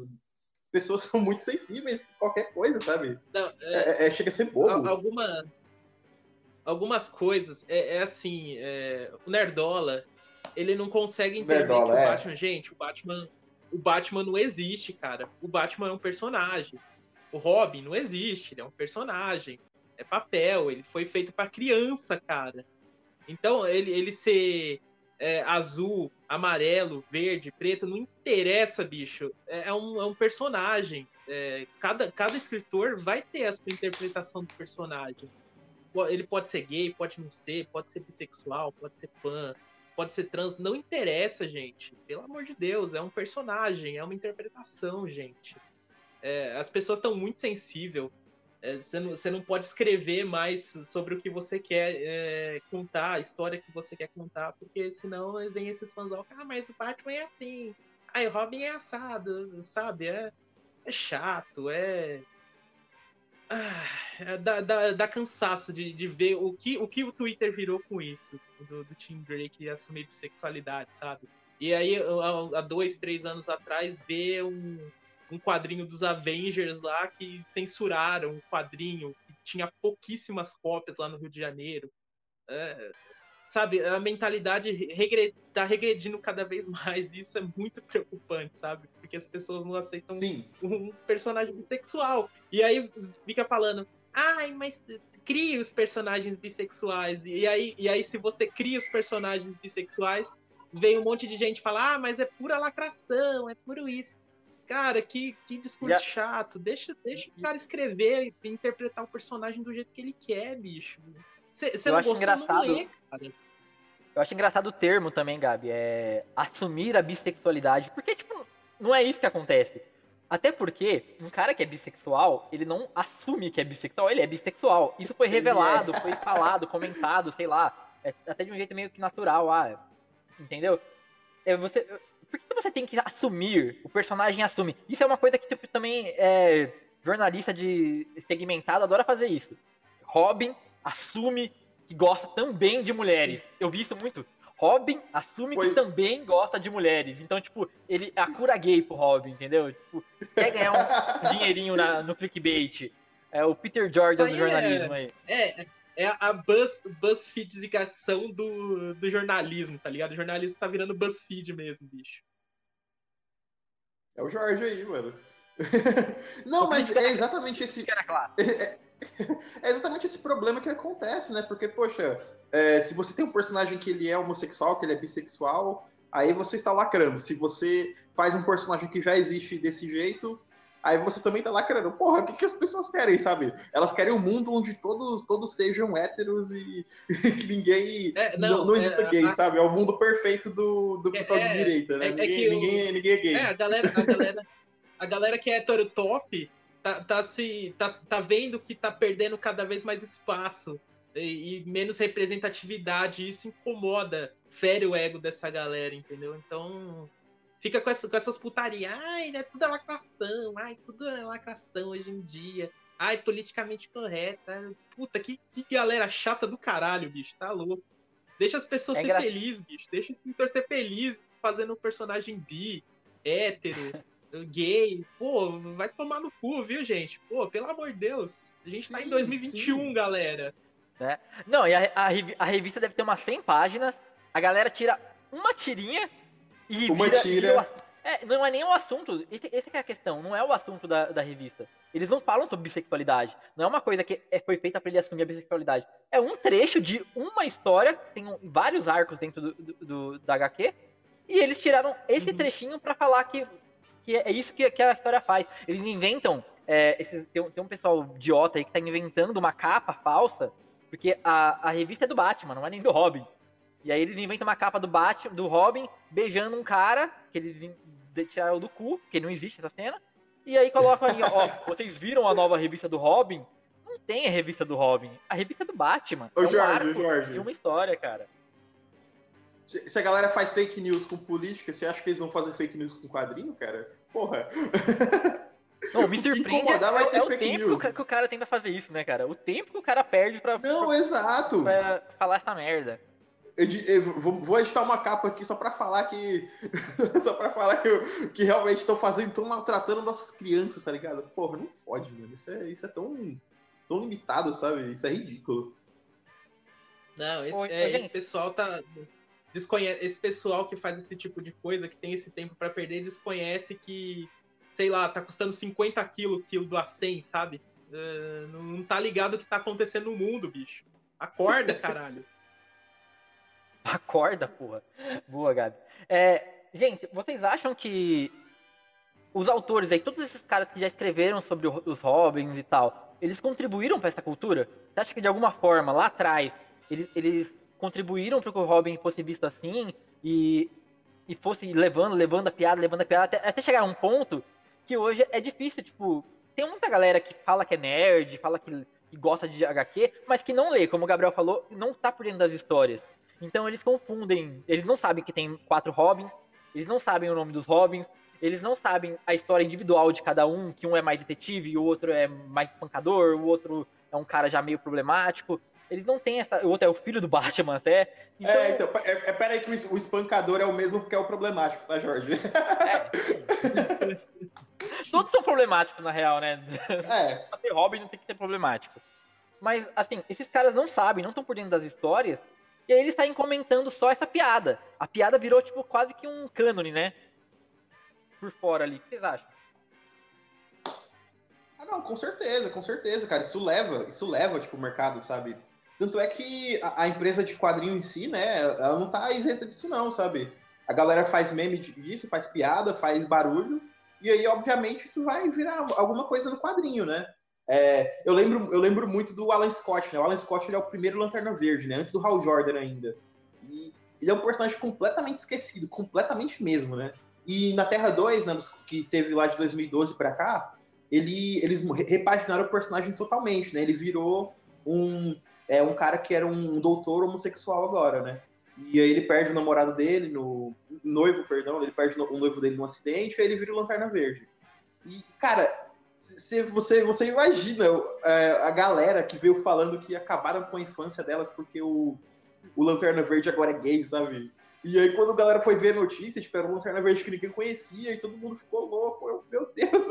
As pessoas *laughs* são muito sensíveis a qualquer coisa, sabe? Não, é, é, é, chega a ser bobo. Alguma, algumas coisas, é, é assim, é, o Nerdola, ele não consegue entender Nerdola, que o é. Batman, gente, o Batman, o Batman não existe, cara. O Batman é um personagem. O Robin não existe, ele é um personagem. É papel, ele foi feito para criança, cara. Então, ele, ele ser é, azul, amarelo, verde, preto, não interessa, bicho. É, é um, é um personagem. É, cada, cada escritor vai ter a sua interpretação do personagem. Ele pode ser gay, pode não ser, pode ser bissexual, pode ser pan, pode ser trans, não interessa, gente. Pelo amor de Deus, é um personagem, é uma interpretação, gente. É, as pessoas estão muito sensíveis. É, você, não, não pode escrever mais sobre o que você quer é, contar, a história que você quer contar, porque senão vem esses fãs, ah, mas o Batman é assim, ah, o Robin é assado, sabe? É, é chato, é ah, dá, dá, dá, cansaço de, de ver o que, o que o Twitter virou com isso, do, do Tim Drake assumir bissexualidade, sabe? E aí, há dois, três anos atrás, ver um, um quadrinho dos Avengers lá que censuraram um quadrinho que tinha pouquíssimas cópias lá no Rio de Janeiro. É, sabe, a mentalidade regre, tá regredindo cada vez mais, e isso é muito preocupante, sabe? Porque as pessoas não aceitam Sim. um personagem bissexual. E aí fica falando, ai, mas cria os personagens bissexuais. E aí, e aí, se você cria os personagens bissexuais, vem um monte de gente falar, ah, mas é pura lacração, é puro isso. Cara, que, que discurso yeah. chato. Deixa, deixa o cara escrever e interpretar o personagem do jeito que ele quer, bicho. Você não gostou, engraçado. não lê, cara. Eu acho engraçado o termo também, Gabi, é assumir a bissexualidade. Porque, tipo, não é isso que acontece. Até porque um cara que é bissexual, ele não assume que é bissexual, ele é bissexual. Isso foi revelado, foi falado, comentado, sei lá. É até de um jeito meio que natural, ah, entendeu? É você, por que você tem que assumir? O personagem assume. Isso é uma coisa que tipo, também é, jornalista de segmentado adora fazer isso. Robin assume que gosta também de mulheres. Eu vi isso muito. Robin assume Foi. que também gosta de mulheres. Então, tipo, ele a cura gay pro Robin, entendeu? Tipo, quer ganhar um *laughs* dinheirinho na, no clickbait. É o Peter Jordan do jornalismo é, aí. É, é a buzz, BuzzFeedização do, do jornalismo, tá ligado? O jornalismo tá virando BuzzFeed mesmo, bicho. É o Jorge aí, mano. *laughs* Não, mas é exatamente esse. É, *laughs* é exatamente esse problema que acontece, né? Porque, poxa, é, se você tem um personagem que ele é homossexual, que ele é bissexual, aí você está lacrando. Se você faz um personagem que já existe desse jeito, aí você também está lacrando. Porra, o que, que as pessoas querem, sabe? Elas querem um mundo onde todos, todos sejam héteros e, *laughs* que ninguém. É, não, não, não exista é, gay, a... sabe? É o mundo perfeito do, do pessoal de é, direita, né? É, ninguém, ninguém, ninguém é gay. É, a galera, a galera, a galera que é hétero top tá, tá, se, tá, tá vendo que tá perdendo cada vez mais espaço e, e, menos representatividade. E isso incomoda, fere o ego dessa galera, entendeu? Então fica com, essa, com essas putarias. Ai, né, tudo é lacração. Ai, tudo é lacração hoje em dia. Ai, politicamente correta. Puta, que, que galera chata do caralho, bicho. Tá louco. Deixa as pessoas é ser felizes, bicho. Deixa o escritor ser feliz fazendo um personagem bi, hétero, *laughs* gay. Pô, vai tomar no cu, viu, gente? Pô, pelo amor de Deus. A gente sim, tá em 2021, sim. galera. Né? Não, e a, a, a, revista deve ter umas 100 páginas, a galera tira uma tirinha e Uma vira, tira. Vira é, não é nem o assunto, esse, esse é a questão, não é o assunto da, da revista. Eles não falam sobre bissexualidade. Não é uma coisa que é, foi feita para ele assumir a bissexualidade. É um trecho de uma história, tem um, vários arcos dentro do, do, do, da HQ, e eles tiraram esse uhum. trechinho para falar que, que é isso que, que a história faz. Eles inventam. É, esse, tem, tem, um pessoal idiota aí que tá inventando uma capa falsa porque a, a revista é do Batman, não é nem do Robin. E aí eles inventam uma capa do Batman, do Robin, beijando um cara, que eles tiraram do cu, que não existe essa cena. E aí colocam ali, ó, *laughs* vocês viram a nova revista do Robin? Não tem a revista do Robin. A revista é do Batman. Ô, é um Jorge, Jorge. De uma história, cara. Se, se, a galera faz fake news com política, você acha que eles vão fazer fake news com quadrinho, cara? Porra. Não, me surpreende é, é, é o tempo que, que, o cara tenta fazer isso, né, cara? O tempo que o cara perde pra, Não, pra, exato. pra falar essa merda. Eu, eu vou, vou, editar uma capa aqui só pra falar que. *laughs* só pra falar que, eu, que realmente estão fazendo, estão maltratando nossas crianças, tá ligado? Porra, não fode, mano. Isso é, isso é tão, tão limitado, sabe? Isso é ridículo. Não, esse, Oi, é, esse pessoal tá. Desconhece, esse pessoal que faz esse tipo de coisa, que tem esse tempo para perder, desconhece que sei lá, tá custando 50 quilos quilo do A100, sabe? Uh, não tá ligado o que tá acontecendo no mundo, bicho. Acorda, *laughs* caralho. Acorda, porra. Boa, Gabi. É, gente, vocês acham que os autores aí, todos esses caras que já escreveram sobre os Robins e tal, eles contribuíram para essa cultura? Você acha que de alguma forma, lá atrás, eles, eles contribuíram para que o Robin fosse visto assim e, e fosse levando, levando a piada, levando a piada, até, até chegar a um ponto que hoje é difícil, tipo, tem muita galera que fala que é nerd, fala que, que gosta de HQ, mas que não lê, como o Gabriel falou, não tá por dentro das histórias. Então eles confundem, eles não sabem que tem quatro Robins, eles não sabem o nome dos Robins, eles não sabem a história individual de cada um, que um é mais detetive, o outro é mais pancador, o outro é um cara já meio problemático. Eles não têm essa. O outro é o filho do Batman até. Então... É, então, é, é, peraí que o espancador é o mesmo que é o problemático, tá, Jorge? É. Todos são problemáticos, na real, né? É. pra ter Robin não tem que ser problemático. Mas, assim, esses caras não sabem, não estão por dentro das histórias, e aí eles saem comentando só essa piada. A piada virou, tipo, quase que um cânone, né? Por fora ali. O que vocês acham? Ah, não, com certeza, com certeza, cara. Isso leva, isso leva, tipo, o mercado, sabe? Tanto é que a, a, empresa de quadrinho em si, né, ela não tá isenta disso, não, sabe? A galera faz meme disso, faz piada, faz barulho, e aí, obviamente, isso vai virar alguma coisa no quadrinho, né? É, eu, lembro, eu lembro muito do Alan Scott, né? O Alan Scott é o primeiro Lanterna Verde, né? Antes do Hal Jordan ainda. E, ele é um personagem completamente esquecido, completamente mesmo, né? E na Terra 2, né, que teve lá de 2012 para cá, ele, eles repaginaram o personagem totalmente, né? Ele virou um, é, um cara que era um doutor homossexual agora, né? E aí ele perde o namorado dele, no noivo, perdão, ele perde o noivo dele num acidente, aí ele vira o Lanterna Verde. E, cara, se você, você imagina é, a galera que veio falando que acabaram com a infância delas porque o, o Lanterna Verde agora é gay, sabe? E aí, quando a galera foi ver a notícia, tipo, era um Lanterna Verde que ninguém conhecia e todo mundo ficou louco. Eu, meu Deus!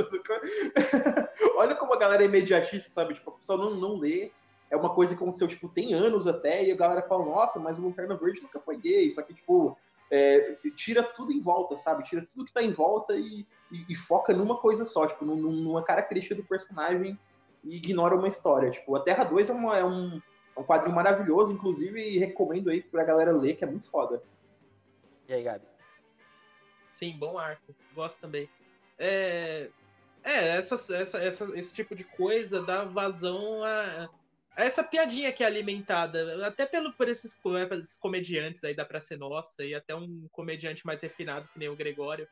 *laughs* Olha como a galera é imediatista, sabe? Tipo, a pessoa não, não lê. É uma coisa que aconteceu, tipo, tem anos até, e a galera fala, nossa, mas o Lanterna Verde nunca foi gay. Só que, tipo, é, tira tudo em volta, sabe? Tira tudo que tá em volta e, e, e foca numa coisa só, tipo, numa característica do personagem e ignora uma história. Tipo, a Terra 2 é, uma, é um, é um quadrinho maravilhoso, inclusive recomendo aí pra galera ler, que é muito foda. E aí, Gabi? Sim, bom arco. Gosto também. É, é essa, essa, essa, esse tipo de coisa dá vazão a, essa piadinha que é alimentada, até pelo, por esses, esses comediantes aí da Praça Nossa e até um comediante mais refinado que nem o Gregório.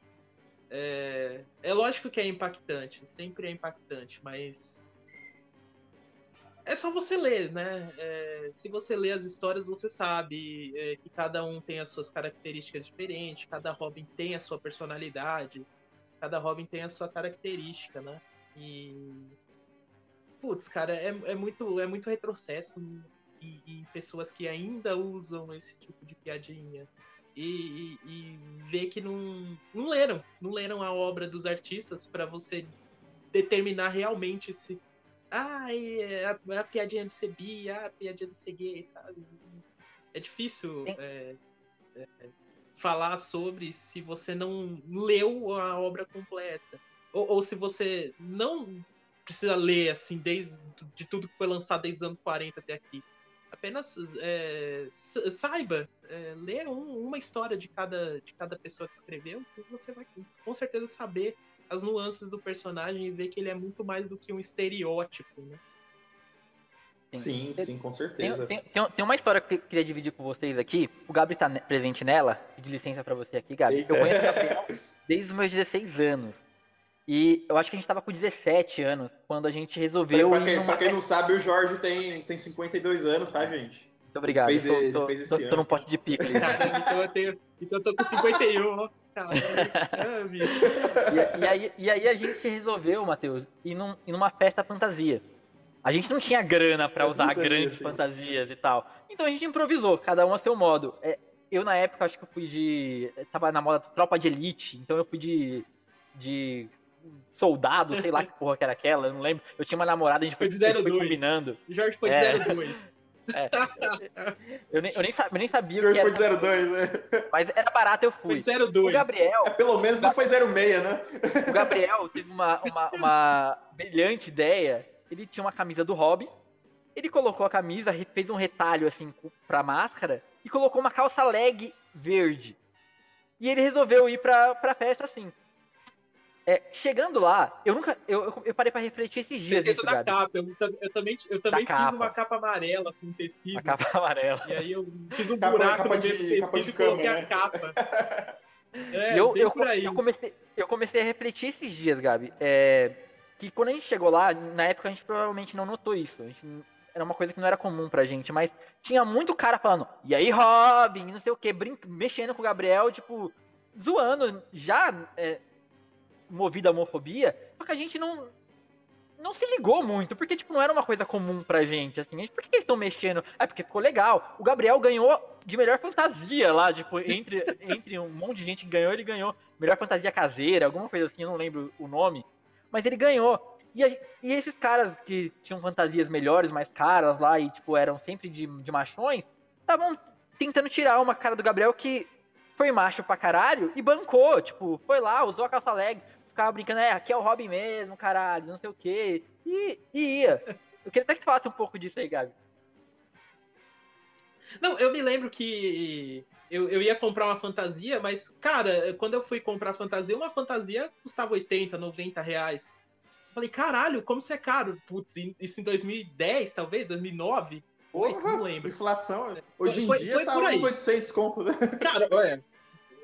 É, é lógico que é impactante, sempre é impactante, mas é só você ler, né? É, se você lê as histórias, você sabe é, que cada um tem as suas características diferentes, cada Robin tem a sua personalidade, cada Robin tem a sua característica, né? E. Putz, cara, é, é, muito, é muito retrocesso em, em pessoas que ainda usam esse tipo de piadinha. E, e, e ver que não, não leram, não leram a obra dos artistas para você determinar realmente se ah, a, a, piadinha de ser bi, a piadinha de ser gay, sabe? É difícil é, é, falar sobre se você não leu a obra completa. Ou, ou, se você não precisa ler, assim, desde de tudo que foi lançado desde os anos 40 até aqui. Apenas é, saiba, é, lê um, uma história de cada, de cada pessoa que escreveu, que você vai com certeza saber as nuances do personagem e ver que ele é muito mais do que um estereótipo, né? Sim, sim, com certeza. Tem, tem, tem, uma história que eu queria dividir com vocês aqui. O Gabi tá presente nela. Pedi licença para você aqui, Gabi. Eu conheço o Gabriel desde os meus 16 anos. E eu acho que a gente tava com 17 anos quando a gente resolveu. Pra, pra, quem, numa... pra quem, não sabe, o Jorge tem, tem 52 anos, tá, gente? Muito obrigado. Fez, eu tô, tô, tô, tô num pote de picles. *laughs* então, eu tenho, então eu tô com 51, ó. e, e, aí, e aí a gente resolveu, Matheus, ir, num, ir numa festa fantasia. A gente não tinha grana para usar grandes assim. fantasias e tal. Então a gente improvisou, cada um a seu modo. É, eu, na época, acho que eu fui de. Tava na moda tropa de elite, então eu fui de. de soldado, sei lá que porra que era aquela, eu não lembro. Eu tinha uma namorada, a gente foi, foi, foi combinando. Jorge foi de é. 02. É. Eu, nem, eu, nem, eu nem sabia o que era. foi 02, né? Mas era barato, eu fui. Foi 02. O Gabriel. É, pelo menos não foi 06, né? O Gabriel teve uma, uma, uma brilhante ideia. Ele tinha uma camisa do Robin. Ele colocou a camisa, fez um retalho assim pra máscara e colocou uma calça leg verde. E ele resolveu ir pra, pra festa assim. É, chegando lá, eu nunca. Eu, eu parei pra refletir esses dias. Esqueça da capa. Eu, eu, também, eu também fiz capa. uma capa amarela com tecido. Uma capa amarela. E aí eu fiz um capa, buraco capa de, tecido de e coloquei né? a capa. *laughs* É, eu, eu, eu, comecei, eu comecei a refletir esses dias, Gabi. É, que quando a gente chegou lá, na época a gente provavelmente não notou isso. A gente, era uma coisa que não era comum pra gente, mas tinha muito cara falando, e aí, Robin, não sei o que, mexendo com o Gabriel, tipo, zoando, já é, movido à homofobia, só que a gente não não se ligou muito, porque, tipo, não era uma coisa comum pra gente, assim. Gente, por que, eles estão mexendo? É porque ficou legal. O Gabriel ganhou de melhor fantasia lá, tipo, entre, *laughs* entre um monte de gente que ganhou, ele ganhou melhor fantasia caseira, alguma coisa assim, eu não lembro o nome. Mas ele ganhou. E, a, e esses caras que tinham fantasias melhores, mais caras lá, e, tipo, eram sempre de, de machões, estavam tentando tirar uma cara do Gabriel que foi macho pra caralho e bancou, tipo, foi lá, usou a calça leg, ficava brincando, é, aqui é o Robin mesmo, caralho, não sei o quê. E, e ia. Eu queria até que você falasse um pouco disso aí, Gabi. Não, eu me lembro que eu, eu ia comprar uma fantasia, mas, cara, quando eu fui comprar fantasia, uma fantasia custava 80, 90 reais. Falei, caralho, como isso é caro? Putz, isso em 2010, talvez, 2009? 8, não lembro. Inflação, hoje em foi, dia foi tá uns 800 conto, né? Cara, olha.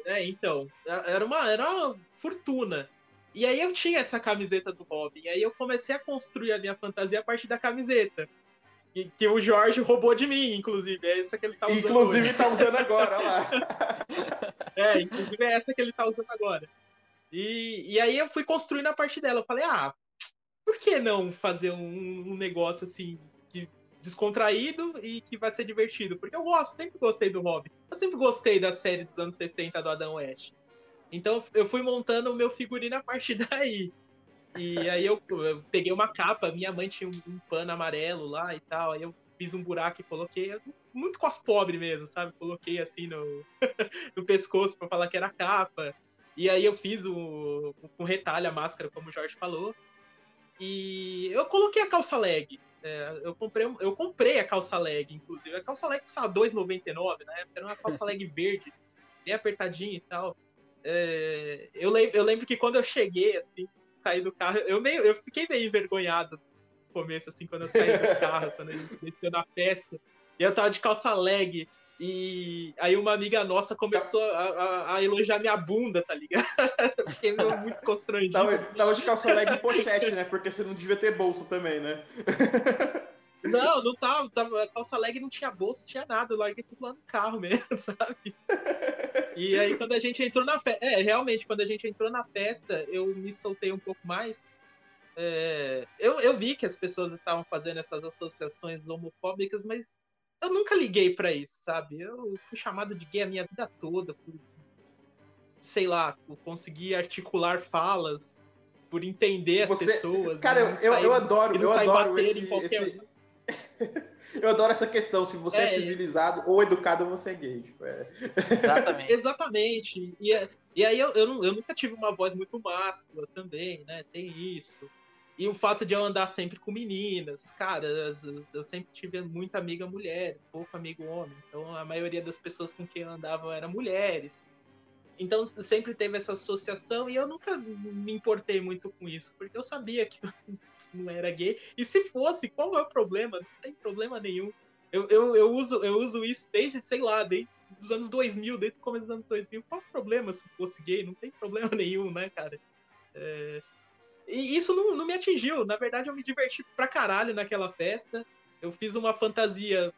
É, então, era uma, era uma fortuna. E aí eu tinha essa camiseta do Robin. Aí eu comecei a construir a minha fantasia a partir da camiseta. Que, que o Jorge roubou de mim, inclusive. É essa que ele tá usando. Inclusive hoje. tá usando agora, lá. *laughs* é, inclusive é essa que ele tá usando agora. E, e aí eu fui construindo a partir dela. Eu falei, ah, por que não fazer um, um negócio assim que descontraído e que vai ser divertido? Porque eu gosto, sempre gostei do Robin. Eu sempre gostei da série dos anos 60 do Adam West. Então eu fui montando o meu figurino a partir *laughs* daí. E aí eu, eu peguei uma capa, minha mãe tinha um, um, pano amarelo lá e tal, aí eu fiz um buraco e coloquei, muito cos pobre mesmo, sabe? Coloquei assim no, *laughs* no pescoço para falar que era capa. E aí eu fiz o, com retalho a máscara, como o Jorge falou. E eu coloquei a calça leg. É, eu, comprei, eu comprei a calça leg, inclusive. A calça leg custava R$2,99 na época, era uma calça leg verde, bem apertadinha e tal. É, eu, lembro, eu lembro que quando eu cheguei, assim, saí do carro, eu, meio, eu fiquei meio envergonhado no começo, assim, quando eu saí do *laughs* carro, quando a gente desceu na festa. E eu tava de calça leg. E aí uma amiga nossa começou a, a, a elogiar minha bunda, tá ligado? *laughs* Fiquei muito constrangido. Tava, tava de calça leg e pochete, né? Porque você não devia ter bolso também, né? *laughs* Não, não tava, tava. A calça leg não tinha bolsa, tinha nada. Eu larguei tudo lá no carro mesmo, *laughs* sabe? E aí, quando a gente entrou na festa. É, realmente, quando a gente entrou na festa, eu me soltei um pouco mais. É, eu, eu vi que as pessoas estavam fazendo essas associações homofóbicas, mas eu nunca liguei para isso, sabe? Eu fui chamado de gay a minha vida toda, por, sei lá, por conseguir articular falas, por entender Você, as pessoas. Cara, eu, eu, eu adoro, eu adoro esse, esse, Eu adoro essa questão, se você é, é civilizado ou educado, você é gay. Tipo, é. Exatamente. *laughs* Exatamente. E, e aí eu, eu, não, eu, nunca tive uma voz muito máscula também, né? Tem isso. E o fato de eu andar sempre com meninas, cara, eu sempre tive muita amiga mulher, pouco amigo homem. Então a maioria das pessoas com quem eu andava eram mulheres. Então sempre teve essa associação e eu nunca me importei muito com isso, porque eu sabia que eu *laughs* não era gay. E se fosse, qual é o problema? Não tem problema nenhum. Eu, eu, eu, uso, eu uso isso desde, sei lá, desde os anos 2000, desde o começo dos anos 2000. Qual o problema se fosse gay? Não tem problema *laughs* nenhum, né, cara? É... E isso não, não me atingiu. Na verdade, eu me diverti pra caralho naquela festa. Eu fiz uma fantasia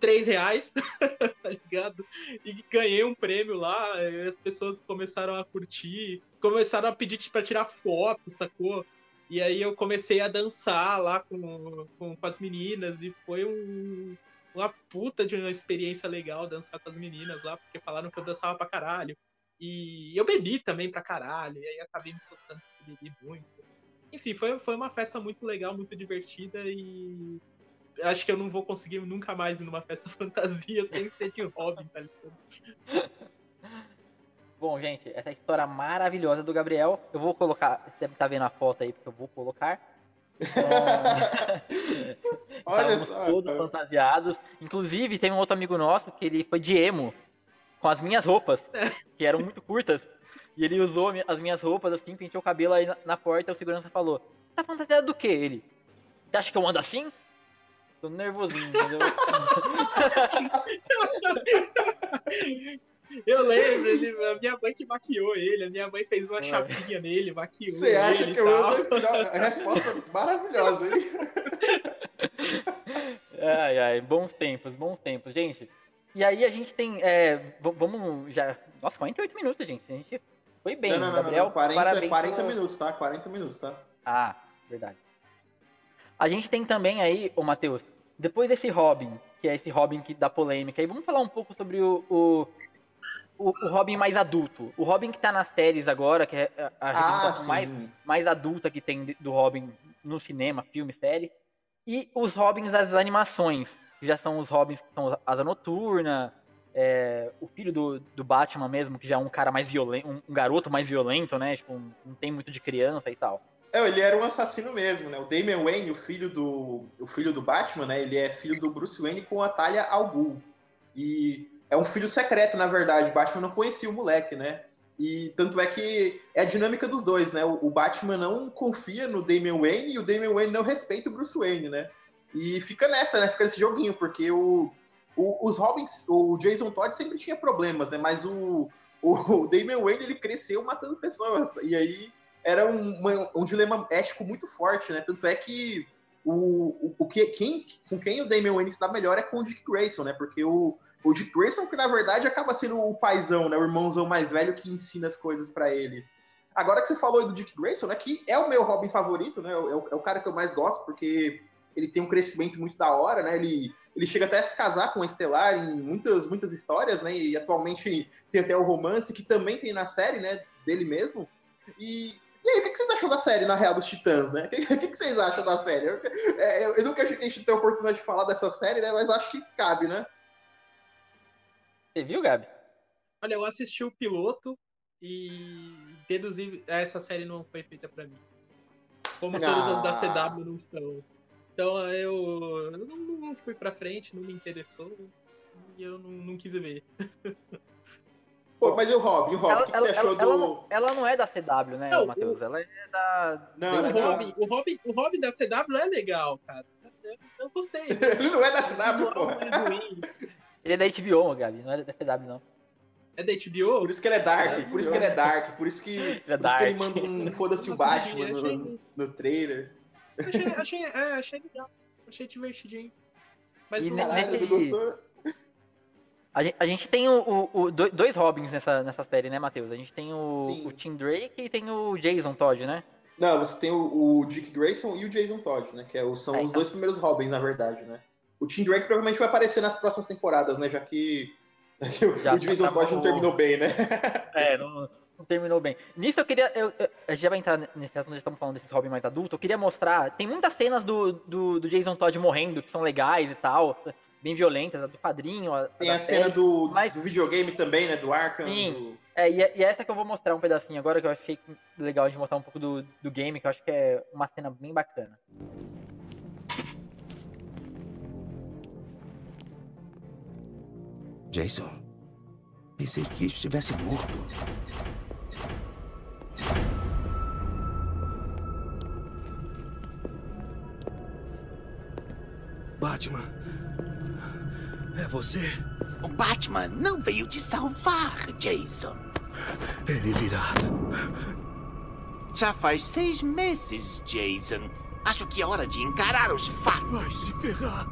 3 reais, *laughs* tá ligado? E ganhei um prêmio lá, as pessoas começaram a curtir, começaram a pedir para tirar foto, sacou? E aí eu comecei a dançar lá com, com, com as meninas e foi um, uma puta de uma experiência legal dançar com as meninas lá, porque falaram que eu dançava pra caralho. E eu bebi também pra caralho, e aí acabei me soltando bebi muito. Enfim, foi, foi uma festa muito legal, muito divertida e acho que eu não vou conseguir nunca mais ir numa festa *laughs* fantasia sem ser de Robin, tá ligado? Bom, gente, essa história maravilhosa do Gabriel, eu vou colocar, você deve estar tá vendo a foto aí, porque eu vou colocar. *laughs* Então, Olha só, todos cara. fantasiados. Inclusive, tem um outro amigo nosso que ele foi de emo, com as minhas roupas, *laughs* que eram muito curtas. E ele usou as minhas roupas assim, penteou o cabelo aí na, na porta e o segurança falou: Tá fantasiado do que ele? Você acha que eu ando assim? Tô nervosinho, entendeu? *laughs* Eu lembro, ele, a minha mãe que maquiou ele, a minha mãe fez uma é. chapinha nele, maquiou Você ele. Você acha que eu ando A resposta maravilhosa, hein? *laughs* Ai, ai, bons tempos, bons tempos, gente. E aí a gente tem. É, vamos já. Nossa, 48 minutos, gente. A gente foi bem, não, não, Gabriel. Não, não, 40, parabéns 40 minutos, tá? 40 minutos, tá? Ah, verdade. A gente tem também aí, ô Matheus, depois desse Robin, que é esse Robin que dá polêmica, aí vamos falar um pouco sobre o, o, o, o Robin mais adulto. O Robin que tá nas séries agora, que é a, a ah, mais, mais adulta que tem do Robin no cinema, filme, série. E os Robins das animações, que já são os Robins que são Asa Noturna, é, o filho do, do Batman mesmo, que já é um cara mais violento, um, um garoto mais violento, né? Tipo, um, não tem muito de criança e tal. É, ele era um assassino mesmo, né? O Damian Wayne, o filho do, o filho do Batman, né? Ele é filho do Bruce Wayne com a Talia al Ghul. E é um filho secreto, na verdade. O Batman não conhecia o moleque, né? E tanto é que é a dinâmica dos dois, né? O, Batman não confia no Damian Wayne e o Damian Wayne não respeita o Bruce Wayne, né? E fica nessa, né? Fica nesse joguinho, porque o, o, os Robins, o Jason Todd sempre tinha problemas, né? Mas o, o Damian Wayne, ele cresceu matando pessoas. E aí era um, uma, um dilema ético muito forte, né? Tanto é que o, o, que, quem, com quem o Damian Wayne está melhor é com o Dick Grayson, né? Porque o, o Dick Grayson, que na verdade acaba sendo o paizão, né? O irmãozão mais velho que ensina as coisas para ele. Agora que você falou do Dick Grayson, né? Que é o meu Robin favorito, né? É o, é o cara que eu mais gosto, porque ele tem um crescimento muito da hora, né? Ele, ele chega até a se casar com a Estelar em muitas, muitas histórias, né? E atualmente tem até o romance, que também tem na série, né? Dele mesmo. E, e aí, o que vocês acham da série, na real, dos Titãs, né? *laughs* O que, que vocês acham da série? Eu, é, eu, eu nunca achei que a gente tenha a oportunidade de falar dessa série, né? Mas acho que cabe, né? Você viu, Gabi? Olha, eu assisti o piloto e deduzi essa série não foi feita para mim. Como todas ah. as da ah. CW não são. Então eu, eu não, não, fui pra frente, não me interessou e eu não, não quis ver. *laughs* Pô, mas e o Robin? O Robin, ela, o que, ela, você achou ela, do. Não, ela não é da CW, né, não, Matheus? O... Ela é da. Não, o, Robin, o, Robin, o Robin da CW é legal, cara. Eu, eu gostei. *laughs* Ele não é da CW, pô. Ele é da HBO, Gabi, não é da CW, não. É da HBO? Por isso que ele é Dark, é por isso que ele é Dark, por isso que, ele, *laughs* é por isso que ele manda um foda-se o Batman no, no trailer. Achei, *laughs* achei, é, achei legal. Achei divertidinho. Mas e não nesse... A gente, a gente tem o, o, o, dois Robins nessa, nessa série, né, Matheus? A gente tem o, o Tim Drake e tem o Jason Todd, né? Não, você tem o, o Dick Grayson e o Jason Todd, né? Que é, são é, os então. dois primeiros Robins, na verdade, né? O Tim Drake provavelmente vai aparecer nas próximas temporadas, né? Já que *laughs* já o Jason Todd não terminou bem, né? *laughs* É, não, não terminou bem. Nisso eu queria. Eu, eu, a gente já vai entrar nesse assunto, já estamos falando desses hobby mais adulto. Eu queria mostrar. Tem muitas cenas do, do, do, Jason Todd morrendo que são legais e tal. Bem violentas, a do padrinho. A, tem a, cena do, mas... do videogame também, né? Do Arkham. Sim. Do... É, e, é, e é essa que eu vou mostrar um pedacinho agora, que eu achei legal de mostrar um pouco do, do game, que eu acho que é uma cena bem bacana. Jason, pensei que estivesse morto. Batman. É você? O Batman não veio te salvar, Jason. Ele virá. Já faz seis meses, Jason. Acho que é hora de encarar os fatos. Vai se ferrar.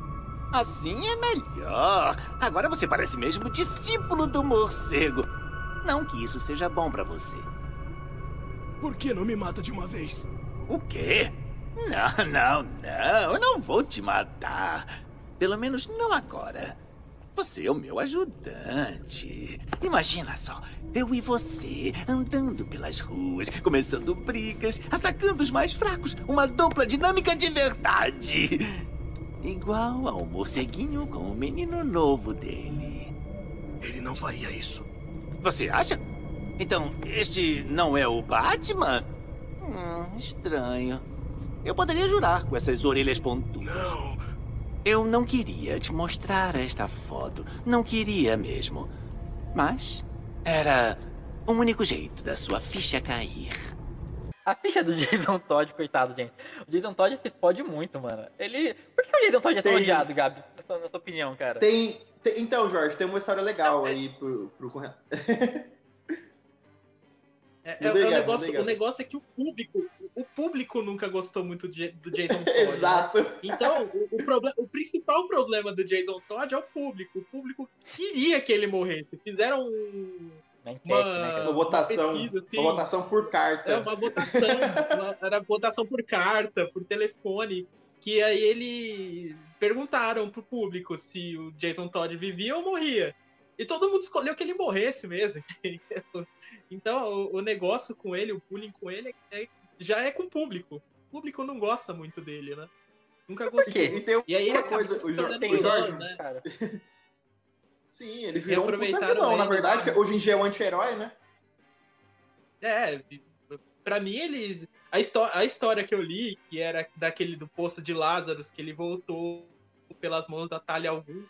Assim é melhor. Agora você parece mesmo discípulo do morcego. Não que isso seja bom para você. Por que não me mata de uma vez? O quê? Não, não, não. Eu não vou te matar. Pelo menos não agora. Você é o meu ajudante. Imagina só, eu e você andando pelas ruas, começando brigas, atacando os mais fracos. Uma dupla dinâmica de verdade. Igual ao morceguinho com o menino novo dele. Ele não faria isso. Você acha? Então, este não é o Batman? Hum, estranho. Eu poderia jurar com essas orelhas pontudas. Não. Eu não queria te mostrar esta foto. Não queria mesmo. Mas era o único jeito da sua ficha cair. A ficha do *laughs* Jason Todd, coitado, gente. O Jason Todd se fode muito, mano. Ele. Por que o Jason Todd é tão tem... odiado, Gabi? Na sua, na sua opinião, cara. Tem, tem, Então, Jorge, tem uma história legal é- aí pro, pro *laughs* É, é, é o, negócio, o negócio é que o público, o público nunca gostou muito de, do Jason *laughs* Todd. Né? Exato. Né? Então, o, o, problem, o principal problema do Jason Todd é o público. O público queria que ele morresse. Fizeram um, uma, né, uma, votação, uma, pesquisa, assim. uma votação por carta. É, uma votação. uma, era votação por carta, por telefone. Que aí ele perguntaram pro público se o Jason Todd vivia ou morria. E todo mundo escolheu que ele morresse mesmo. *laughs* Então, o, o, negócio com ele, o bullying com ele, é, já é com o público. O público não gosta muito dele, né? Nunca gostou. E, tem e aí uma coisa, o Jorge, o Jorge né? Cara. *laughs* Sim, ele virou um puta vilão, na verdade. Né? Hoje em dia é um anti-herói, né? É, pra mim eles... A, a história que eu li, que era daquele do Poço de Lázaro, que ele voltou pelas mãos da Talia Algum,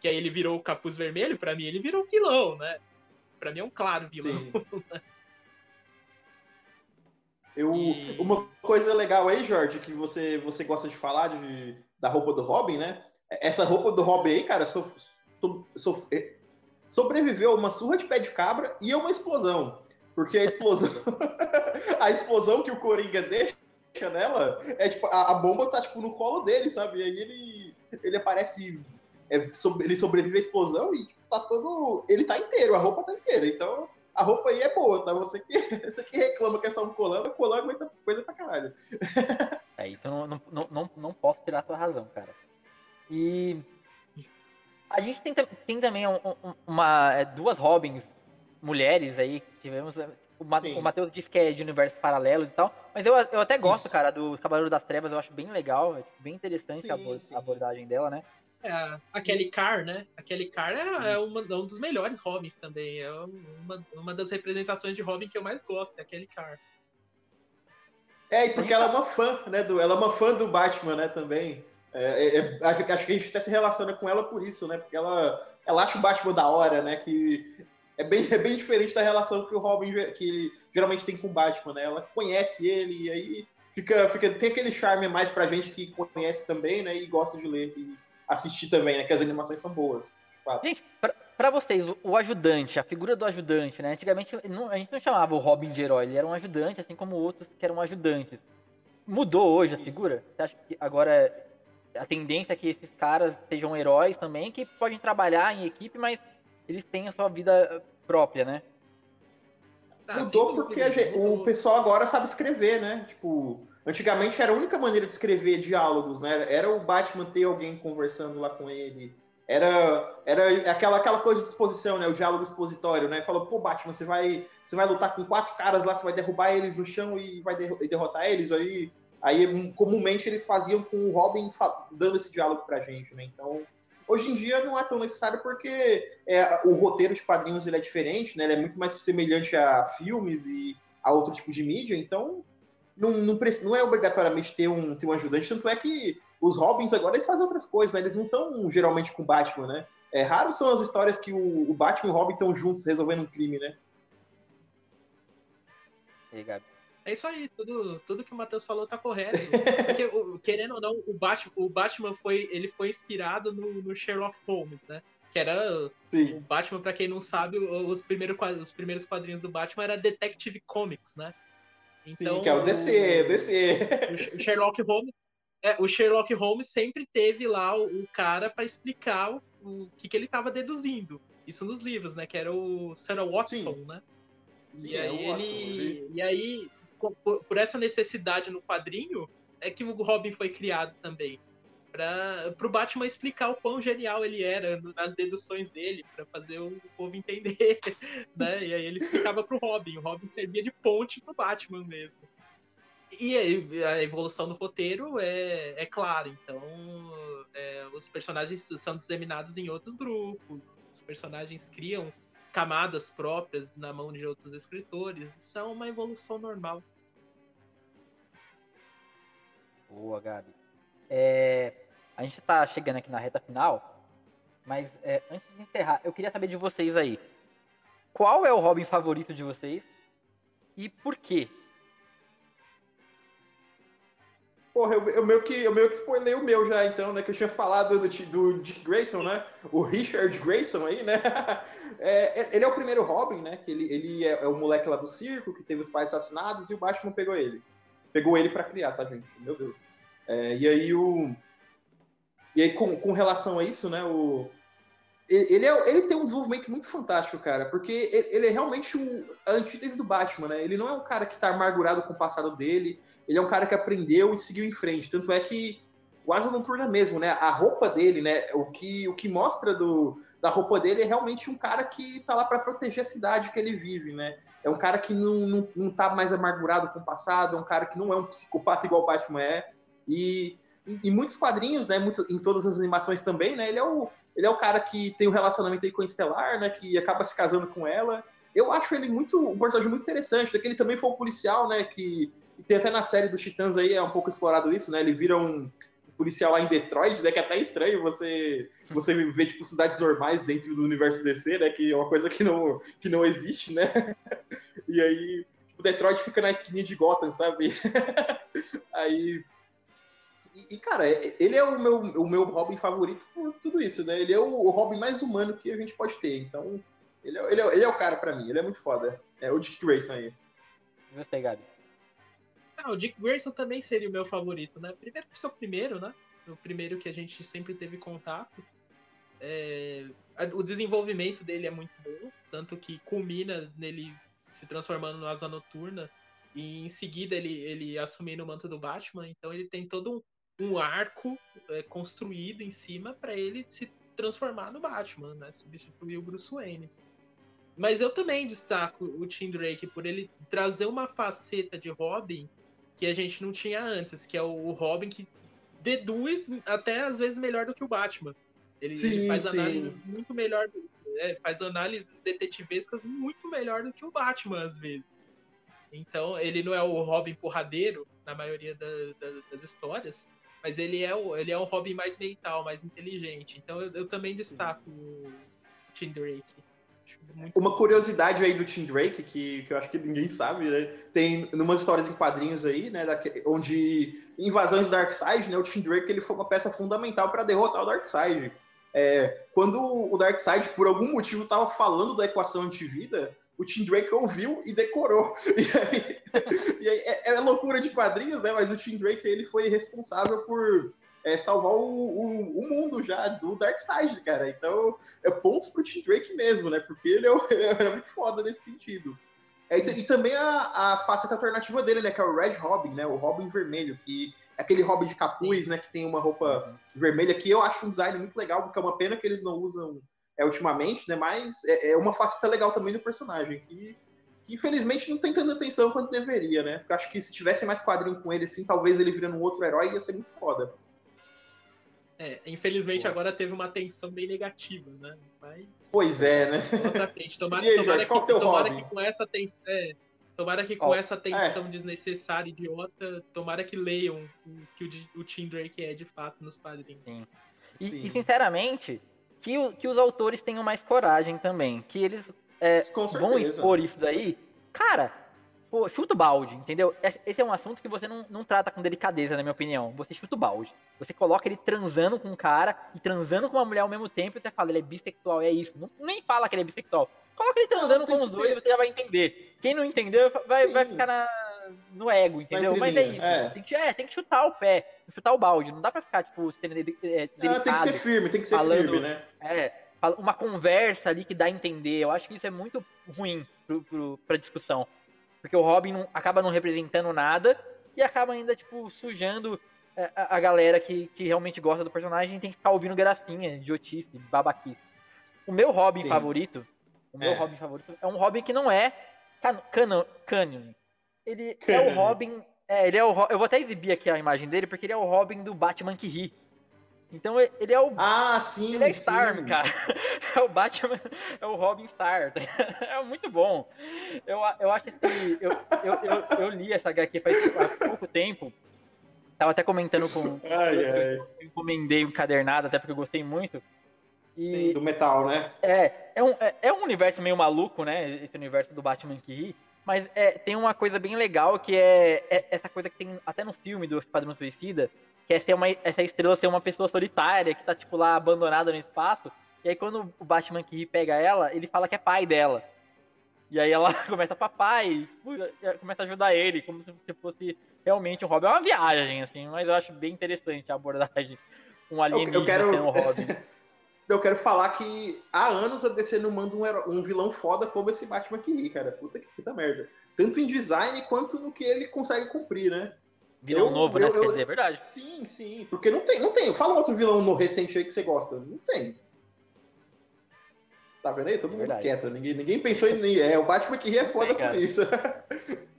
que aí ele virou o capuz vermelho, pra mim ele virou vilão, né? Pra mim é um claro vilão. *laughs* Eu, e... Uma coisa legal aí, Jorge, que você, você gosta de falar de, da roupa do Robin, né? Essa roupa do Robin aí, cara, so, so, so, é, sobreviveu uma surra de pé de cabra e uma explosão. Porque a explosão. *laughs* a explosão que o Coringa deixa nela é tipo, a, a, bomba tá tipo no colo dele, sabe? E aí ele, ele aparece. É, sobre, ele sobrevive à explosão e tá todo. Ele tá inteiro, a roupa tá inteira. Então, a roupa aí é boa, tá? Você que, *laughs* você que reclama que é só um colã, mas colã aguenta coisa pra caralho. *laughs* É, isso eu não, não, não, não posso tirar sua razão, cara. E a gente tem, tem também um, uma, é, duas Robins mulheres aí que tivemos. É, o, o Matheus disse que é de universos paralelos e tal, mas eu, eu até gosto, Isso. cara, do Cavaleiro das Trevas, eu acho bem legal, é tipo, bem interessante sim, a, sim. abordagem dela, né? É, a Kelly Carr, né? A Kelly Carr é, é, uma, é um dos melhores Robins também. É uma, uma das representações de Robin que eu mais gosto, é a Kelly Carr. É, porque ela é uma fã, né? Do, ela é uma fã do Batman, né, também. É, é, é acho que a gente até se relaciona com ela por isso, né? Porque ela, ela acha o Batman da hora, né? Que é bem, é bem diferente da relação que o Robin que ele geralmente tem com o Batman, né? Ela conhece ele e aí fica, fica tem aquele charme mais pra gente que conhece também, né? E gosta de ler e assistir também, né? Que as animações são boas. Gente, pra, pra, vocês, o ajudante, a figura do ajudante, né? Antigamente não, a gente não chamava o Robin de herói, ele era um ajudante, assim como outros que eram ajudantes. Mudou hoje a figura? Você acha que agora a tendência é que esses caras sejam heróis também, que podem trabalhar em equipe, mas eles têm a sua vida própria, né? Tá, Mudou porque gente, o pessoal agora sabe escrever, né? Tipo, antigamente era a única maneira de escrever diálogos, né? Era o Batman ter alguém conversando lá com ele. Era, era aquela, aquela coisa de exposição, né? O diálogo expositório, né? Falou, pô, Batman, você vai, você vai lutar com quatro caras lá, você vai derrubar eles no chão e vai derrotar eles. Aí Aí, comumente, eles faziam com o Robin dando esse diálogo pra gente, né? Então, hoje em dia não é tão necessário porque é, o roteiro de quadrinhos ele é diferente, né? Ele é muito mais semelhante a filmes e a outro tipo de mídia, então não, não, não é obrigatoriamente ter um, ter um ajudante, tanto é que os Robins agora eles fazem outras coisas, né? Eles não estão geralmente com o Batman, né? É raro são as histórias que o, o Batman e o Robin estão juntos resolvendo um crime, né? Aí, Gabi? É isso aí, tudo, tudo que o Matheus falou tá correto. Porque, querendo ou não, o Batman, o Batman foi, ele foi inspirado no, no Sherlock Holmes, né? Que era Sim. o Batman, para quem não sabe, os primeiros, os primeiros quadrinhos do Batman era Detective Comics, né? Então, Sim, que é o DC, o, DC. O Sherlock Holmes, é, o Sherlock Holmes sempre teve lá o, o cara para explicar o, o que, que ele estava deduzindo. Isso nos livros, né? Que era o Sarah Watson, Sim. né? Sim, e, é aí Watson, ele, e aí por, por, essa necessidade no quadrinho, é que o Robin foi criado também. Para o Batman explicar o quão genial ele era nas deduções dele, para fazer o povo entender. *laughs* Né? E aí ele explicava para o Robin. O Robin servia de ponte para o Batman mesmo. E a evolução do roteiro é, é clara, então é, os personagens são disseminados em outros grupos, os personagens criam camadas próprias na mão de outros escritores, isso é uma evolução normal. Boa, Gabi. É, a gente tá chegando aqui na reta final, mas é, antes de encerrar, eu queria saber de vocês aí. Qual é o Robin favorito de vocês e por quê? Porra, eu, eu, meio que, eu meio que spoilei o meu já, então, né? Que eu tinha falado do, do Dick Grayson, né? O Richard Grayson aí, né? *laughs* É, é, ele é o primeiro Robin, né? Que ele, ele é, é, o moleque lá do circo, que teve os pais assassinados, e o Batman pegou ele pegou ele para criar, tá, gente? Meu Deus. É, e aí o. E aí, com, com relação a isso, né, o. Ele, é, ele tem um desenvolvimento muito fantástico, cara, porque ele é realmente o, a antítese do Batman, né? Ele não é um cara que tá amargurado com o passado dele, ele é um cara que aprendeu e seguiu em frente. Tanto é que o Asa Noturna mesmo, né? A roupa dele, né? O que, o que mostra do, da roupa dele é realmente um cara que tá lá para proteger a cidade que ele vive, né? É um cara que não, não, não tá mais amargurado com o passado, é um cara que não é um psicopata igual o Batman é. E em muitos quadrinhos, né, muitas, em todas as animações também, né, ele é o, ele é o cara que tem um relacionamento aí com a Estelar, né, que acaba se casando com ela. Eu acho ele muito um personagem muito interessante, porque ele também foi um policial, né, que tem até na série dos Titãs aí é um pouco explorado isso, né? Ele vira um, policial lá em Detroit, né? Que é até estranho você, você ver, tipo, cidades normais dentro do universo DC, né? Que é uma coisa que não, que não existe, né? *laughs* E aí, tipo, Detroit fica na esquina de Gotham, sabe? *laughs* Aí. E, cara, ele é o meu, o meu Robin favorito por tudo isso, né? Ele é o, o Robin mais humano que a gente pode ter. Então, ele é, ele é, ele é o cara para mim. Ele é muito foda. É o Dick Grayson aí. E você, Gabi? Ah, o Dick Grayson também seria o meu favorito, né? Primeiro por ser o primeiro, né? O primeiro que a gente sempre teve contato. É... O desenvolvimento dele é muito bom, tanto que culmina nele se transformando no Asa Noturna e em seguida ele, ele assumindo o manto do Batman. Então ele tem todo um, arco é, construído em cima para ele se transformar no Batman, né? Substituir o Bruce Wayne. Mas eu também destaco o Tim Drake por ele trazer uma faceta de Robin que a gente não tinha antes, que é o Robin que deduz até às vezes melhor do que o Batman. Ele, sim, ele faz análises muito melhor, é, faz análises detetivescas muito melhor do que o Batman às vezes. Então ele não é o Robin porradeiro na maioria da, da, das histórias, mas ele é o ele é um Robin mais mental, mais inteligente. Então eu, eu também destaco o Tim Drake. Uma curiosidade aí do Tim Drake, que, que eu acho que ninguém sabe, né? Tem numas histórias em quadrinhos aí, né? Da, onde invasões Darkseid, né? O Tim Drake ele foi uma peça fundamental para derrotar o Darkseid. É, quando o Darkseid, por algum motivo, estava falando da equação antivida, o Tim Drake ouviu e decorou. *laughs* E aí, e aí é, é, loucura de quadrinhos, né? Mas o Tim Drake ele foi responsável por é, salvar o, o, o, mundo já do Darkseid, cara. Então, é pontos pro Tim Drake mesmo, né? Porque ele é, *laughs* é muito foda nesse sentido. É, e, e, também a, a faceta alternativa dele, né? Que é o Red Robin, né? O Robin vermelho, que é aquele Robin de capuz, né? Que tem uma roupa uhum. vermelha, que eu acho um design muito legal, porque é uma pena que eles não usam é, ultimamente, né? Mas é, é uma faceta legal também do personagem, que, que, infelizmente não tem tanta atenção quanto deveria, né? Porque acho que se tivesse mais quadrinho com ele, assim, talvez ele virando um outro herói ia ser muito foda. É, infelizmente agora teve uma atenção bem negativa, né? Mas. Pois é, né? Pra frente. Tomara, aí, tomara, Jorge, que, tomara que, com essa atenção. É, tomara que com oh, essa atenção é. desnecessária, idiota, tomara que leiam o que o, o Tim Drake é de fato nos quadrinhos. Sim. E, Sim. e sinceramente, que, o, que os autores tenham mais coragem também. Que eles é, vão expor isso daí. Cara, pô, chuta o balde, entendeu? Esse é um assunto que você não, não trata com delicadeza, na minha opinião. Você chuta o balde. Você coloca ele transando com um cara e transando com uma mulher ao mesmo tempo e você fala, ele é bissexual, é isso. Não, nem fala que ele é bissexual. Coloca ele transando não, com os dois e você já vai entender. Quem não entendeu vai, vai ficar na, no ego, entendeu? Mas é isso. É. Tem, que, é, tem que chutar o pé, chutar o balde. Não dá pra ficar, tipo, sendo delicado. Ah, tem que ser firme, tem que ser falando, firme, né? É, uma conversa ali que dá a entender. Eu acho que isso é muito ruim pro, pro, pra discussão. Porque o Robin não, acaba não representando nada e acaba ainda, tipo, sujando é, a, a galera que, que realmente gosta do personagem tem que ficar ouvindo gracinha, idiotice, babaquice. O meu Robin Sim. favorito, o meu é. Robin favorito é um Robin que não é canon, canon. Ele *laughs* é o Robin, é, ele é o eu vou até exibir aqui a imagem dele porque ele é o Robin do Batman que ri. Então ele é o. Ah, sim. Ele é Storm, cara. *laughs* É o Batman, é o Robin Star. *laughs* É muito bom. Eu, eu acho que. Eu, eu, eu, eu li essa HQ faz, há pouco tempo. Tava até comentando com. Ai, eu, ai. eu encomendei um cadernado, até porque eu gostei muito. E, Sim, do metal, né? É, é um, é, é, um universo meio maluco, né? Esse universo do Batman que ri. Mas é, tem uma coisa bem legal que é, é, essa coisa que tem até no filme do Esquadrão Suicida, que é ser uma, essa estrela ser uma pessoa solitária, que tá, tipo, lá abandonada no espaço. E aí quando o Batman que pega ela, ele fala que é pai dela. E aí ela *laughs* começa papai, tipo, começa a ajudar ele, como se fosse realmente um Robin. É uma viagem, assim, mas eu acho bem interessante a abordagem com um alienígena eu, eu quero... sendo um Robin. *laughs* eu quero falar que há anos a DC não manda um, um vilão foda como esse Batman que ri, cara. Puta que puta merda. Tanto em design quanto no que ele consegue cumprir, né? Vilão eu, novo, né? Eu, eu, dizer, é verdade. Sim, sim. Porque não tem, não tem. Fala um outro vilão no recente aí que você gosta. Não tem. Tá vendo aí? Todo é mundo quieto. Ninguém, ninguém pensou em. É, o Batman que ri é foda por isso. *laughs*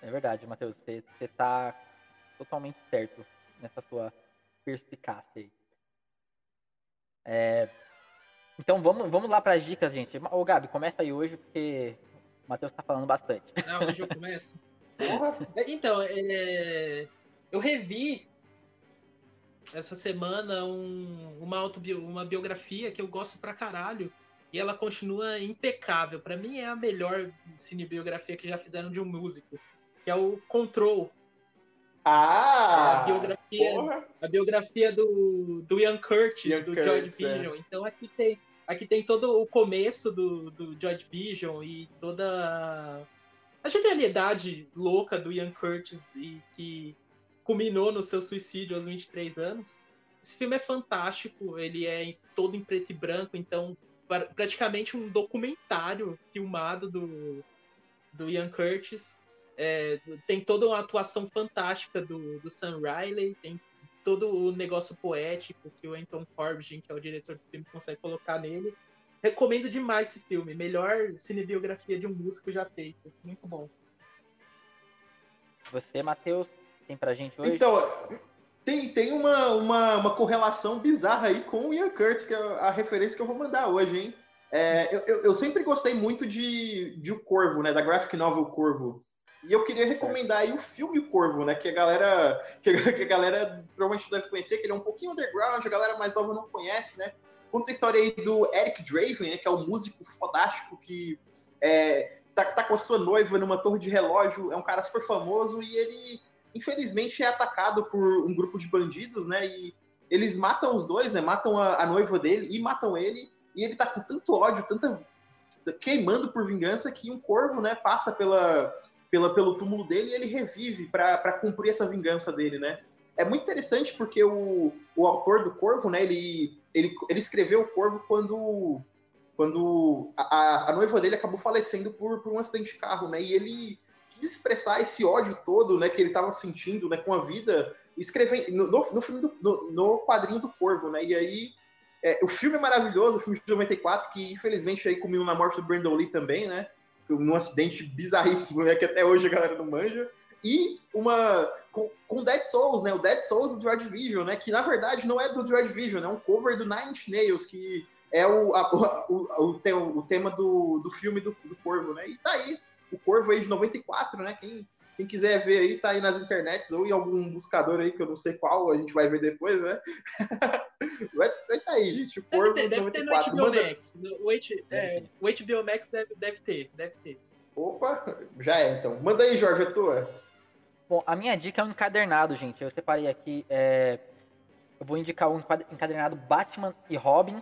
É verdade, Matheus. Você, você tá totalmente certo nessa sua perspicácia aí. É... Então vamos, vamos lá para as dicas, gente. Ô Gabi, começa aí hoje, porque o Matheus tá falando bastante. Não, hoje eu começo. *laughs* É, então, é... eu revi essa semana um, uma, autobi uma biografia que eu gosto pra caralho, e ela continua impecável. Para mim é a melhor cinebiografia que já fizeram de um músico, que é o Control. Ah! É a biografia, a biografia do, do Ian Curtis, Ian do Curtis, Joy é. Então aqui tem, aqui tem todo o começo do, do Joy Division e toda a genialidade louca do Ian Curtis e que culminou no seu suicídio aos 23 anos. Esse filme é fantástico, ele é todo em preto e branco, então pra- praticamente um documentário filmado do, do Ian Curtis. É, tem toda uma atuação fantástica do, do Sam Riley, tem todo o negócio poético que o Anton Corbijn, que é o diretor do filme, consegue colocar nele. Recomendo demais esse filme. Melhor cinebiografia de um músico já feito. Muito bom. Você, Matheus, tem pra gente hoje? Então, tem, tem uma, uma, uma correlação bizarra aí com o Ian Curtis, que é a referência que eu vou mandar hoje, hein? É, eu, eu, eu sempre gostei muito de, de O Corvo, né? Da graphic novel Corvo. E eu queria recomendar aí o filme Corvo, né? Que a galera, *laughs* que a galera provavelmente deve conhecer, que ele é um pouquinho underground, a galera mais nova não conhece, né? Conta a história aí do Eric Draven, né? Que é um músico fodástico que é, tá, tá com a sua noiva numa torre de relógio, é um cara super famoso e ele, infelizmente, é atacado por um grupo de bandidos, né? E eles matam os dois, né? Matam a, a noiva dele e matam ele. E ele tá com tanto ódio, tanta queimando por vingança que um corvo, né, passa pela, pela pelo túmulo dele e ele revive para cumprir essa vingança dele, né? É muito interessante porque o, o autor do Corvo, né, ele, ele, ele escreveu o Corvo quando quando a, a noiva dele acabou falecendo por, por um acidente de carro, né? E ele quis expressar esse ódio todo, né, que ele estava sentindo, né, com a vida, escrevendo no, no, filme do, no, no quadrinho do Corvo, né? E aí é, o filme é maravilhoso, o filme de 94, que infelizmente aí culminou na morte do Brandon Lee também, né? Num acidente bizarríssimo, né? Que até hoje a galera não manja. E uma. Com, com Dead Souls, né? O Dead Souls do Joy Division, né? Que na verdade não é do Joy Division, é um cover do Nine Nails, que é o, a, o, o, o, tema do, do filme do, do Corvo, né? E tá aí, o Corvo aí de 94, né? Quem, quem quiser ver aí, tá aí nas internets ou em algum buscador aí, que eu não sei qual, a gente vai ver depois, né? *laughs* vai, vai tá aí, gente. O Corvo deve ter, deve ter no 94. HBO Manda- Max. O, H- é, o HBO Max deve, deve ter, deve ter. Opa, já é então. Manda aí, Jorge, a tua. Bom, a minha dica é um encadernado, gente. Eu separei aqui. é, Eu vou indicar um encadernado Batman e Robin.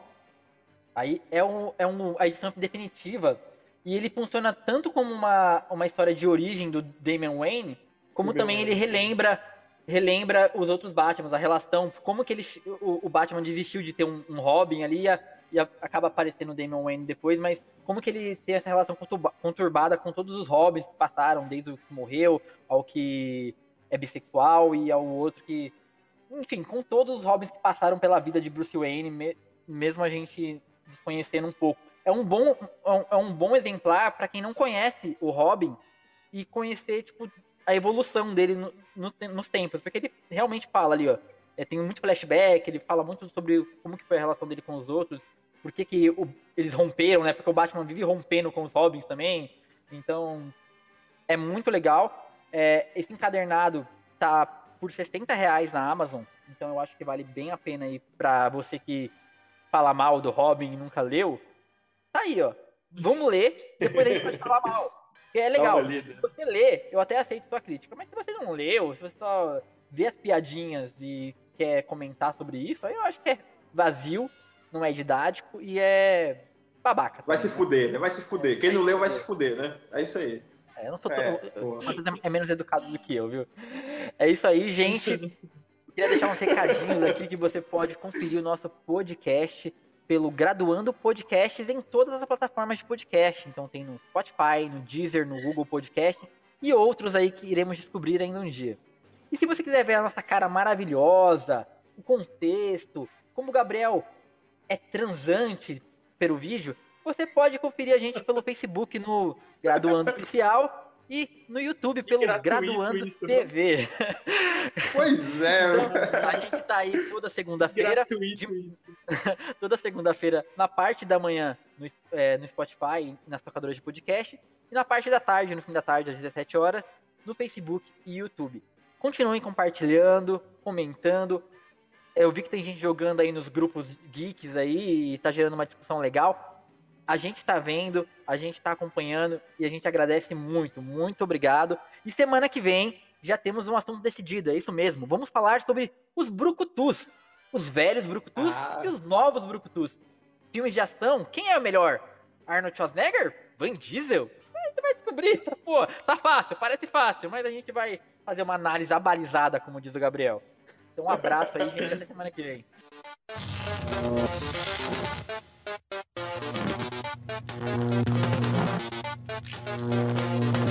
Aí é, um, é um, a edição definitiva. E ele funciona tanto como uma, uma história de origem do Damian Wayne, como Damian também Wayne, ele relembra relembra os outros Batmans, a relação, como que ele, o, o Batman desistiu de ter um, um Robin ali e, a- e a- acaba aparecendo o Damian Wayne depois, mas como que ele tem essa relação conturba- conturbada com todos os Robins que passaram, desde o que morreu ao que é bissexual e ao outro que. Enfim, com todos os Robins que passaram pela vida de Bruce Wayne, me- mesmo a gente desconhecendo um pouco. É um bom, é um, é bom exemplar para quem não conhece o Robin e conhecer, tipo, a evolução dele no- no nos tempos. Porque ele realmente fala ali, ó. é, tem muito flashback, ele fala muito sobre como que foi a relação dele com os outros, por que, que o- eles romperam, né? Porque o Batman vive rompendo com os Robins também. Então, é muito legal. É, esse encadernado tá por 60 reais na Amazon. Então eu acho que vale bem a pena aí pra você que fala mal do Robin e nunca leu. Tá aí, ó. Vamos ler, depois a gente pode falar mal. Que é legal. Se você lê, eu até aceito sua crítica. Mas se você não leu, se você só vê as piadinhas e quer comentar sobre isso, aí eu acho que é vazio, não é didático e é babaca. Vai se fuder, né? Vai se fuder. Quem não leu vai se fuder, né? É isso aí. É, eu não sou É, tão. é- é menos educado do que eu, viu? É isso aí, gente. Queria deixar uns recadinhos aqui que você pode conferir o nosso podcast pelo Graduando Podcasts em todas as plataformas de podcast. Então tem no Spotify, no Deezer, no Google Podcasts e outros aí que iremos descobrir ainda um dia. E se você quiser ver a nossa cara maravilhosa, o contexto, como o Gabriel é transante pelo vídeo, você pode conferir a gente pelo Facebook no Graduando Oficial e no YouTube pelo gratuito Graduando isso, né? TV. Pois é, *laughs* Então, a gente tá aí toda segunda-feira, Gratuito isso. *laughs* toda segunda-feira na parte da manhã no, é, no Spotify nas tocadoras de podcast e na parte da tarde, no fim da tarde às 17 horas, no Facebook e YouTube. Continuem compartilhando, comentando. Eu vi que tem gente jogando aí nos grupos geeks aí e tá gerando uma discussão legal. A gente tá vendo, a gente tá acompanhando e a gente agradece muito, muito obrigado. E semana que vem já temos um assunto decidido, é isso mesmo. Vamos falar sobre os brucutus, os velhos brucutus ah. e os novos brucutus. Filmes de ação, quem é o melhor? Arnold Schwarzenegger? Van Diesel? A gente vai descobrir, pô, tá fácil, parece fácil, mas a gente vai fazer uma análise abalizada, como diz o Gabriel. Então um abraço aí, gente, até semana que vem. Thank you.